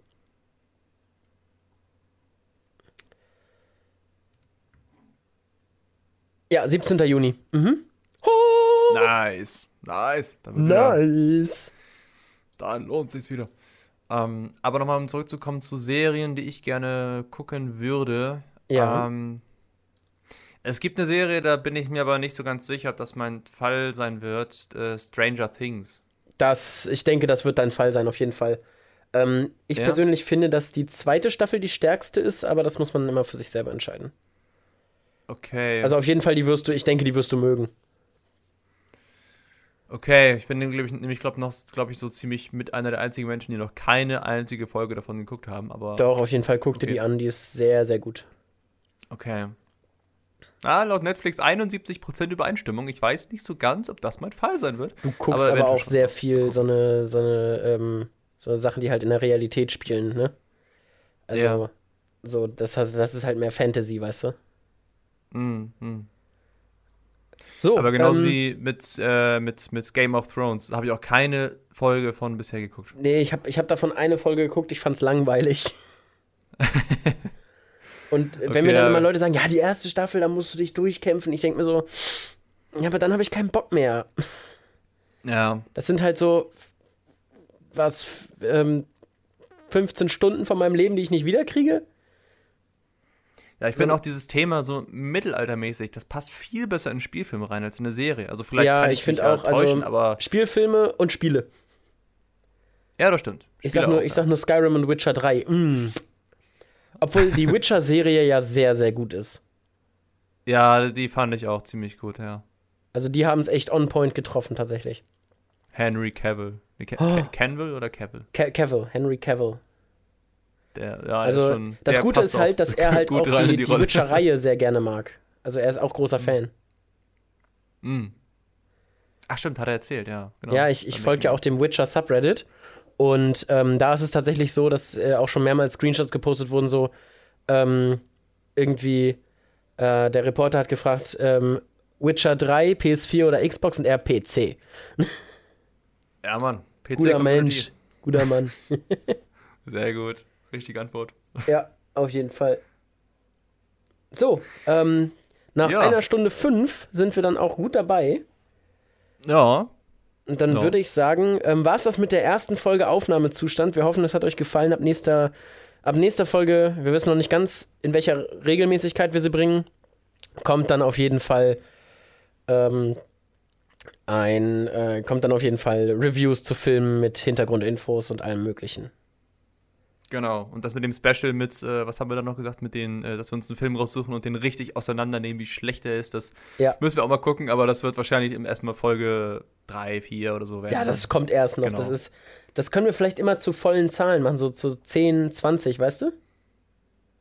Ja, 17. Juni. Mhm. Nice. Nice. Dann, wird wieder, nice. dann lohnt sich's wieder. Ähm, aber nochmal, um zurückzukommen zu Serien, die ich gerne gucken würde. Ja. Ähm, es gibt eine Serie, da bin ich mir aber nicht so ganz sicher, ob das mein Fall sein wird. Äh, Stranger Things. Das, ich denke, das wird dein Fall sein, auf jeden Fall. Ähm, ich Ja? persönlich finde, dass die zweite Staffel die stärkste ist, aber das muss man immer für sich selber entscheiden. Okay. Also auf jeden Fall, die wirst du, ich denke, die wirst du mögen. Okay, ich bin nämlich, nämlich glaube noch, glaube ich, so ziemlich mit einer der einzigen Menschen, die noch keine einzige Folge davon geguckt haben, aber Doch, auf jeden Fall, guck dir Okay. die an, die ist sehr, sehr gut. okay. Ah, laut Netflix 71% Übereinstimmung. Ich weiß nicht so ganz, ob das mein Fall sein wird. Du guckst Aber aber, auch sehr viel so eine, so eine, ähm, so eine Sachen, die halt in der Realität spielen, ne? Also, Ja. so, das, das ist halt mehr Fantasy, weißt du? Mm, mm. So, Aber genauso ähm, wie mit, äh, mit, mit Game of Thrones habe ich auch keine Folge von bisher geguckt. Nee, ich habe ich hab davon eine Folge geguckt, ich fand's langweilig. *laughs* Und wenn Okay, mir dann immer Leute sagen, ja, die erste Staffel, da musst du dich durchkämpfen, ich denke mir so, ja, aber dann habe ich keinen Bock mehr. Ja. Das sind halt so, was, ähm, 15 Stunden von meinem Leben, die ich nicht wiederkriege. Ja, ich So- finde auch dieses Thema so mittelaltermäßig, das passt viel besser in Spielfilme rein als in eine Serie. Also vielleicht Ja, kann ich ich, mich auch, also- täuschen, aber Spielfilme und Spiele. ja, das stimmt. Ich Spiele sag, nur, auch, ich ja. sag nur Skyrim und Witcher 3. Mm. Obwohl die *laughs* Witcher-Serie ja sehr, sehr gut ist. Ja, die fand ich auch ziemlich gut, ja. Also die haben es echt on point getroffen, tatsächlich. Henry Cavill. Ca Oh. Canville oder Cavill? Ca Cavill, Henry Cavill. Der, ja, Also schon, das Gute ist halt, dass *laughs* er halt auch die, die, Rolle. Witcher-Reihe *laughs* sehr gerne mag. Also er ist auch großer Fan. Mm. Ach stimmt, hat er erzählt, ja. Genau. Ja, ich, ich folge ja auch dem Witcher Subreddit. Und ähm, da ist es tatsächlich so, dass äh, auch schon mehrmals Screenshots gepostet wurden, so ähm, irgendwie äh, der Reporter hat gefragt, ähm, Witcher 3, PS4 oder Xbox und er PC. Ja, Mann. PC Guter. Mensch, guter Mann. *laughs* Sehr gut. Richtige Antwort. *laughs* ja, auf jeden Fall. So, ähm, nach Ja. einer Stunde fünf sind wir dann auch gut dabei. Ja. Und dann Ja. würde ich sagen, ähm, war es das mit der ersten Folge Aufnahmezustand. Wir hoffen, es hat euch gefallen. Ab nächster, ab nächster Folge, wir wissen noch nicht ganz, in welcher Regelmäßigkeit wir sie bringen, kommt dann auf jeden Fall ähm, ein, äh, kommt dann auf jeden Fall Reviews zu Filmen mit Hintergrundinfos und allem möglichen. Genau. Und das mit dem Special mit, äh, was haben wir da noch gesagt, mit den, äh, dass wir uns einen Film raussuchen und den richtig auseinandernehmen, wie schlecht er ist, das Ja. müssen wir auch mal gucken, aber das wird wahrscheinlich im erstmal Folge 3, 4 oder so werden. Ja, das kommt erst noch. Genau. Das ist, das können wir vielleicht immer zu vollen Zahlen machen, so zu 10, 20, weißt du?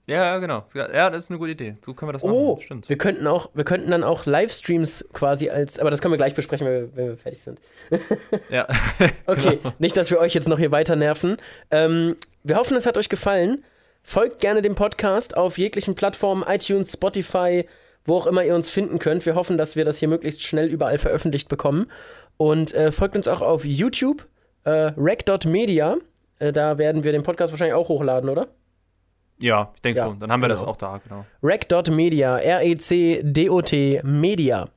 Ja, genau. Ja, das ist eine gute Idee. So können wir das Oh, machen. Stimmt. wir könnten auch, wir könnten dann auch Livestreams quasi als, aber das können wir gleich besprechen, wenn wir, wenn wir fertig sind. Ja. *laughs* Okay, *laughs* Genau. nicht, dass wir euch jetzt noch hier weiter nerven. Ähm, wir hoffen, es hat euch gefallen. Folgt gerne dem Podcast auf jeglichen Plattformen, iTunes, Spotify, wo auch immer ihr uns finden könnt. Wir hoffen, dass wir das hier möglichst schnell überall veröffentlicht bekommen. Und äh, folgt uns auch auf YouTube, äh, rec.media. Äh, da werden wir den Podcast wahrscheinlich auch hochladen, oder? Ja, ich denke Ja, schon. Dann haben wir das genau. auch da, genau. rec.media, R-E-C-D-O-T, Media.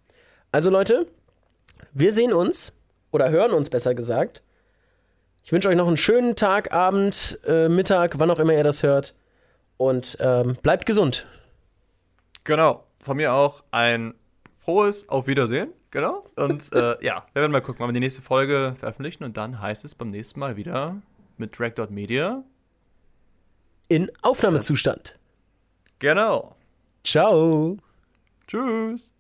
Also Leute, wir sehen uns oder hören uns besser gesagt. Ich wünsche euch noch einen schönen Tag, Abend, äh, Mittag, wann auch immer ihr das hört. Und ähm, bleibt gesund. Genau. Von mir auch ein frohes Auf Wiedersehen. Genau. Und äh, *laughs* ja, wir werden mal gucken, wann wir die nächste Folge veröffentlichen. Und dann heißt es beim nächsten Mal wieder mit Drag.media. In Aufnahmezustand. Genau. Ciao. Tschüss.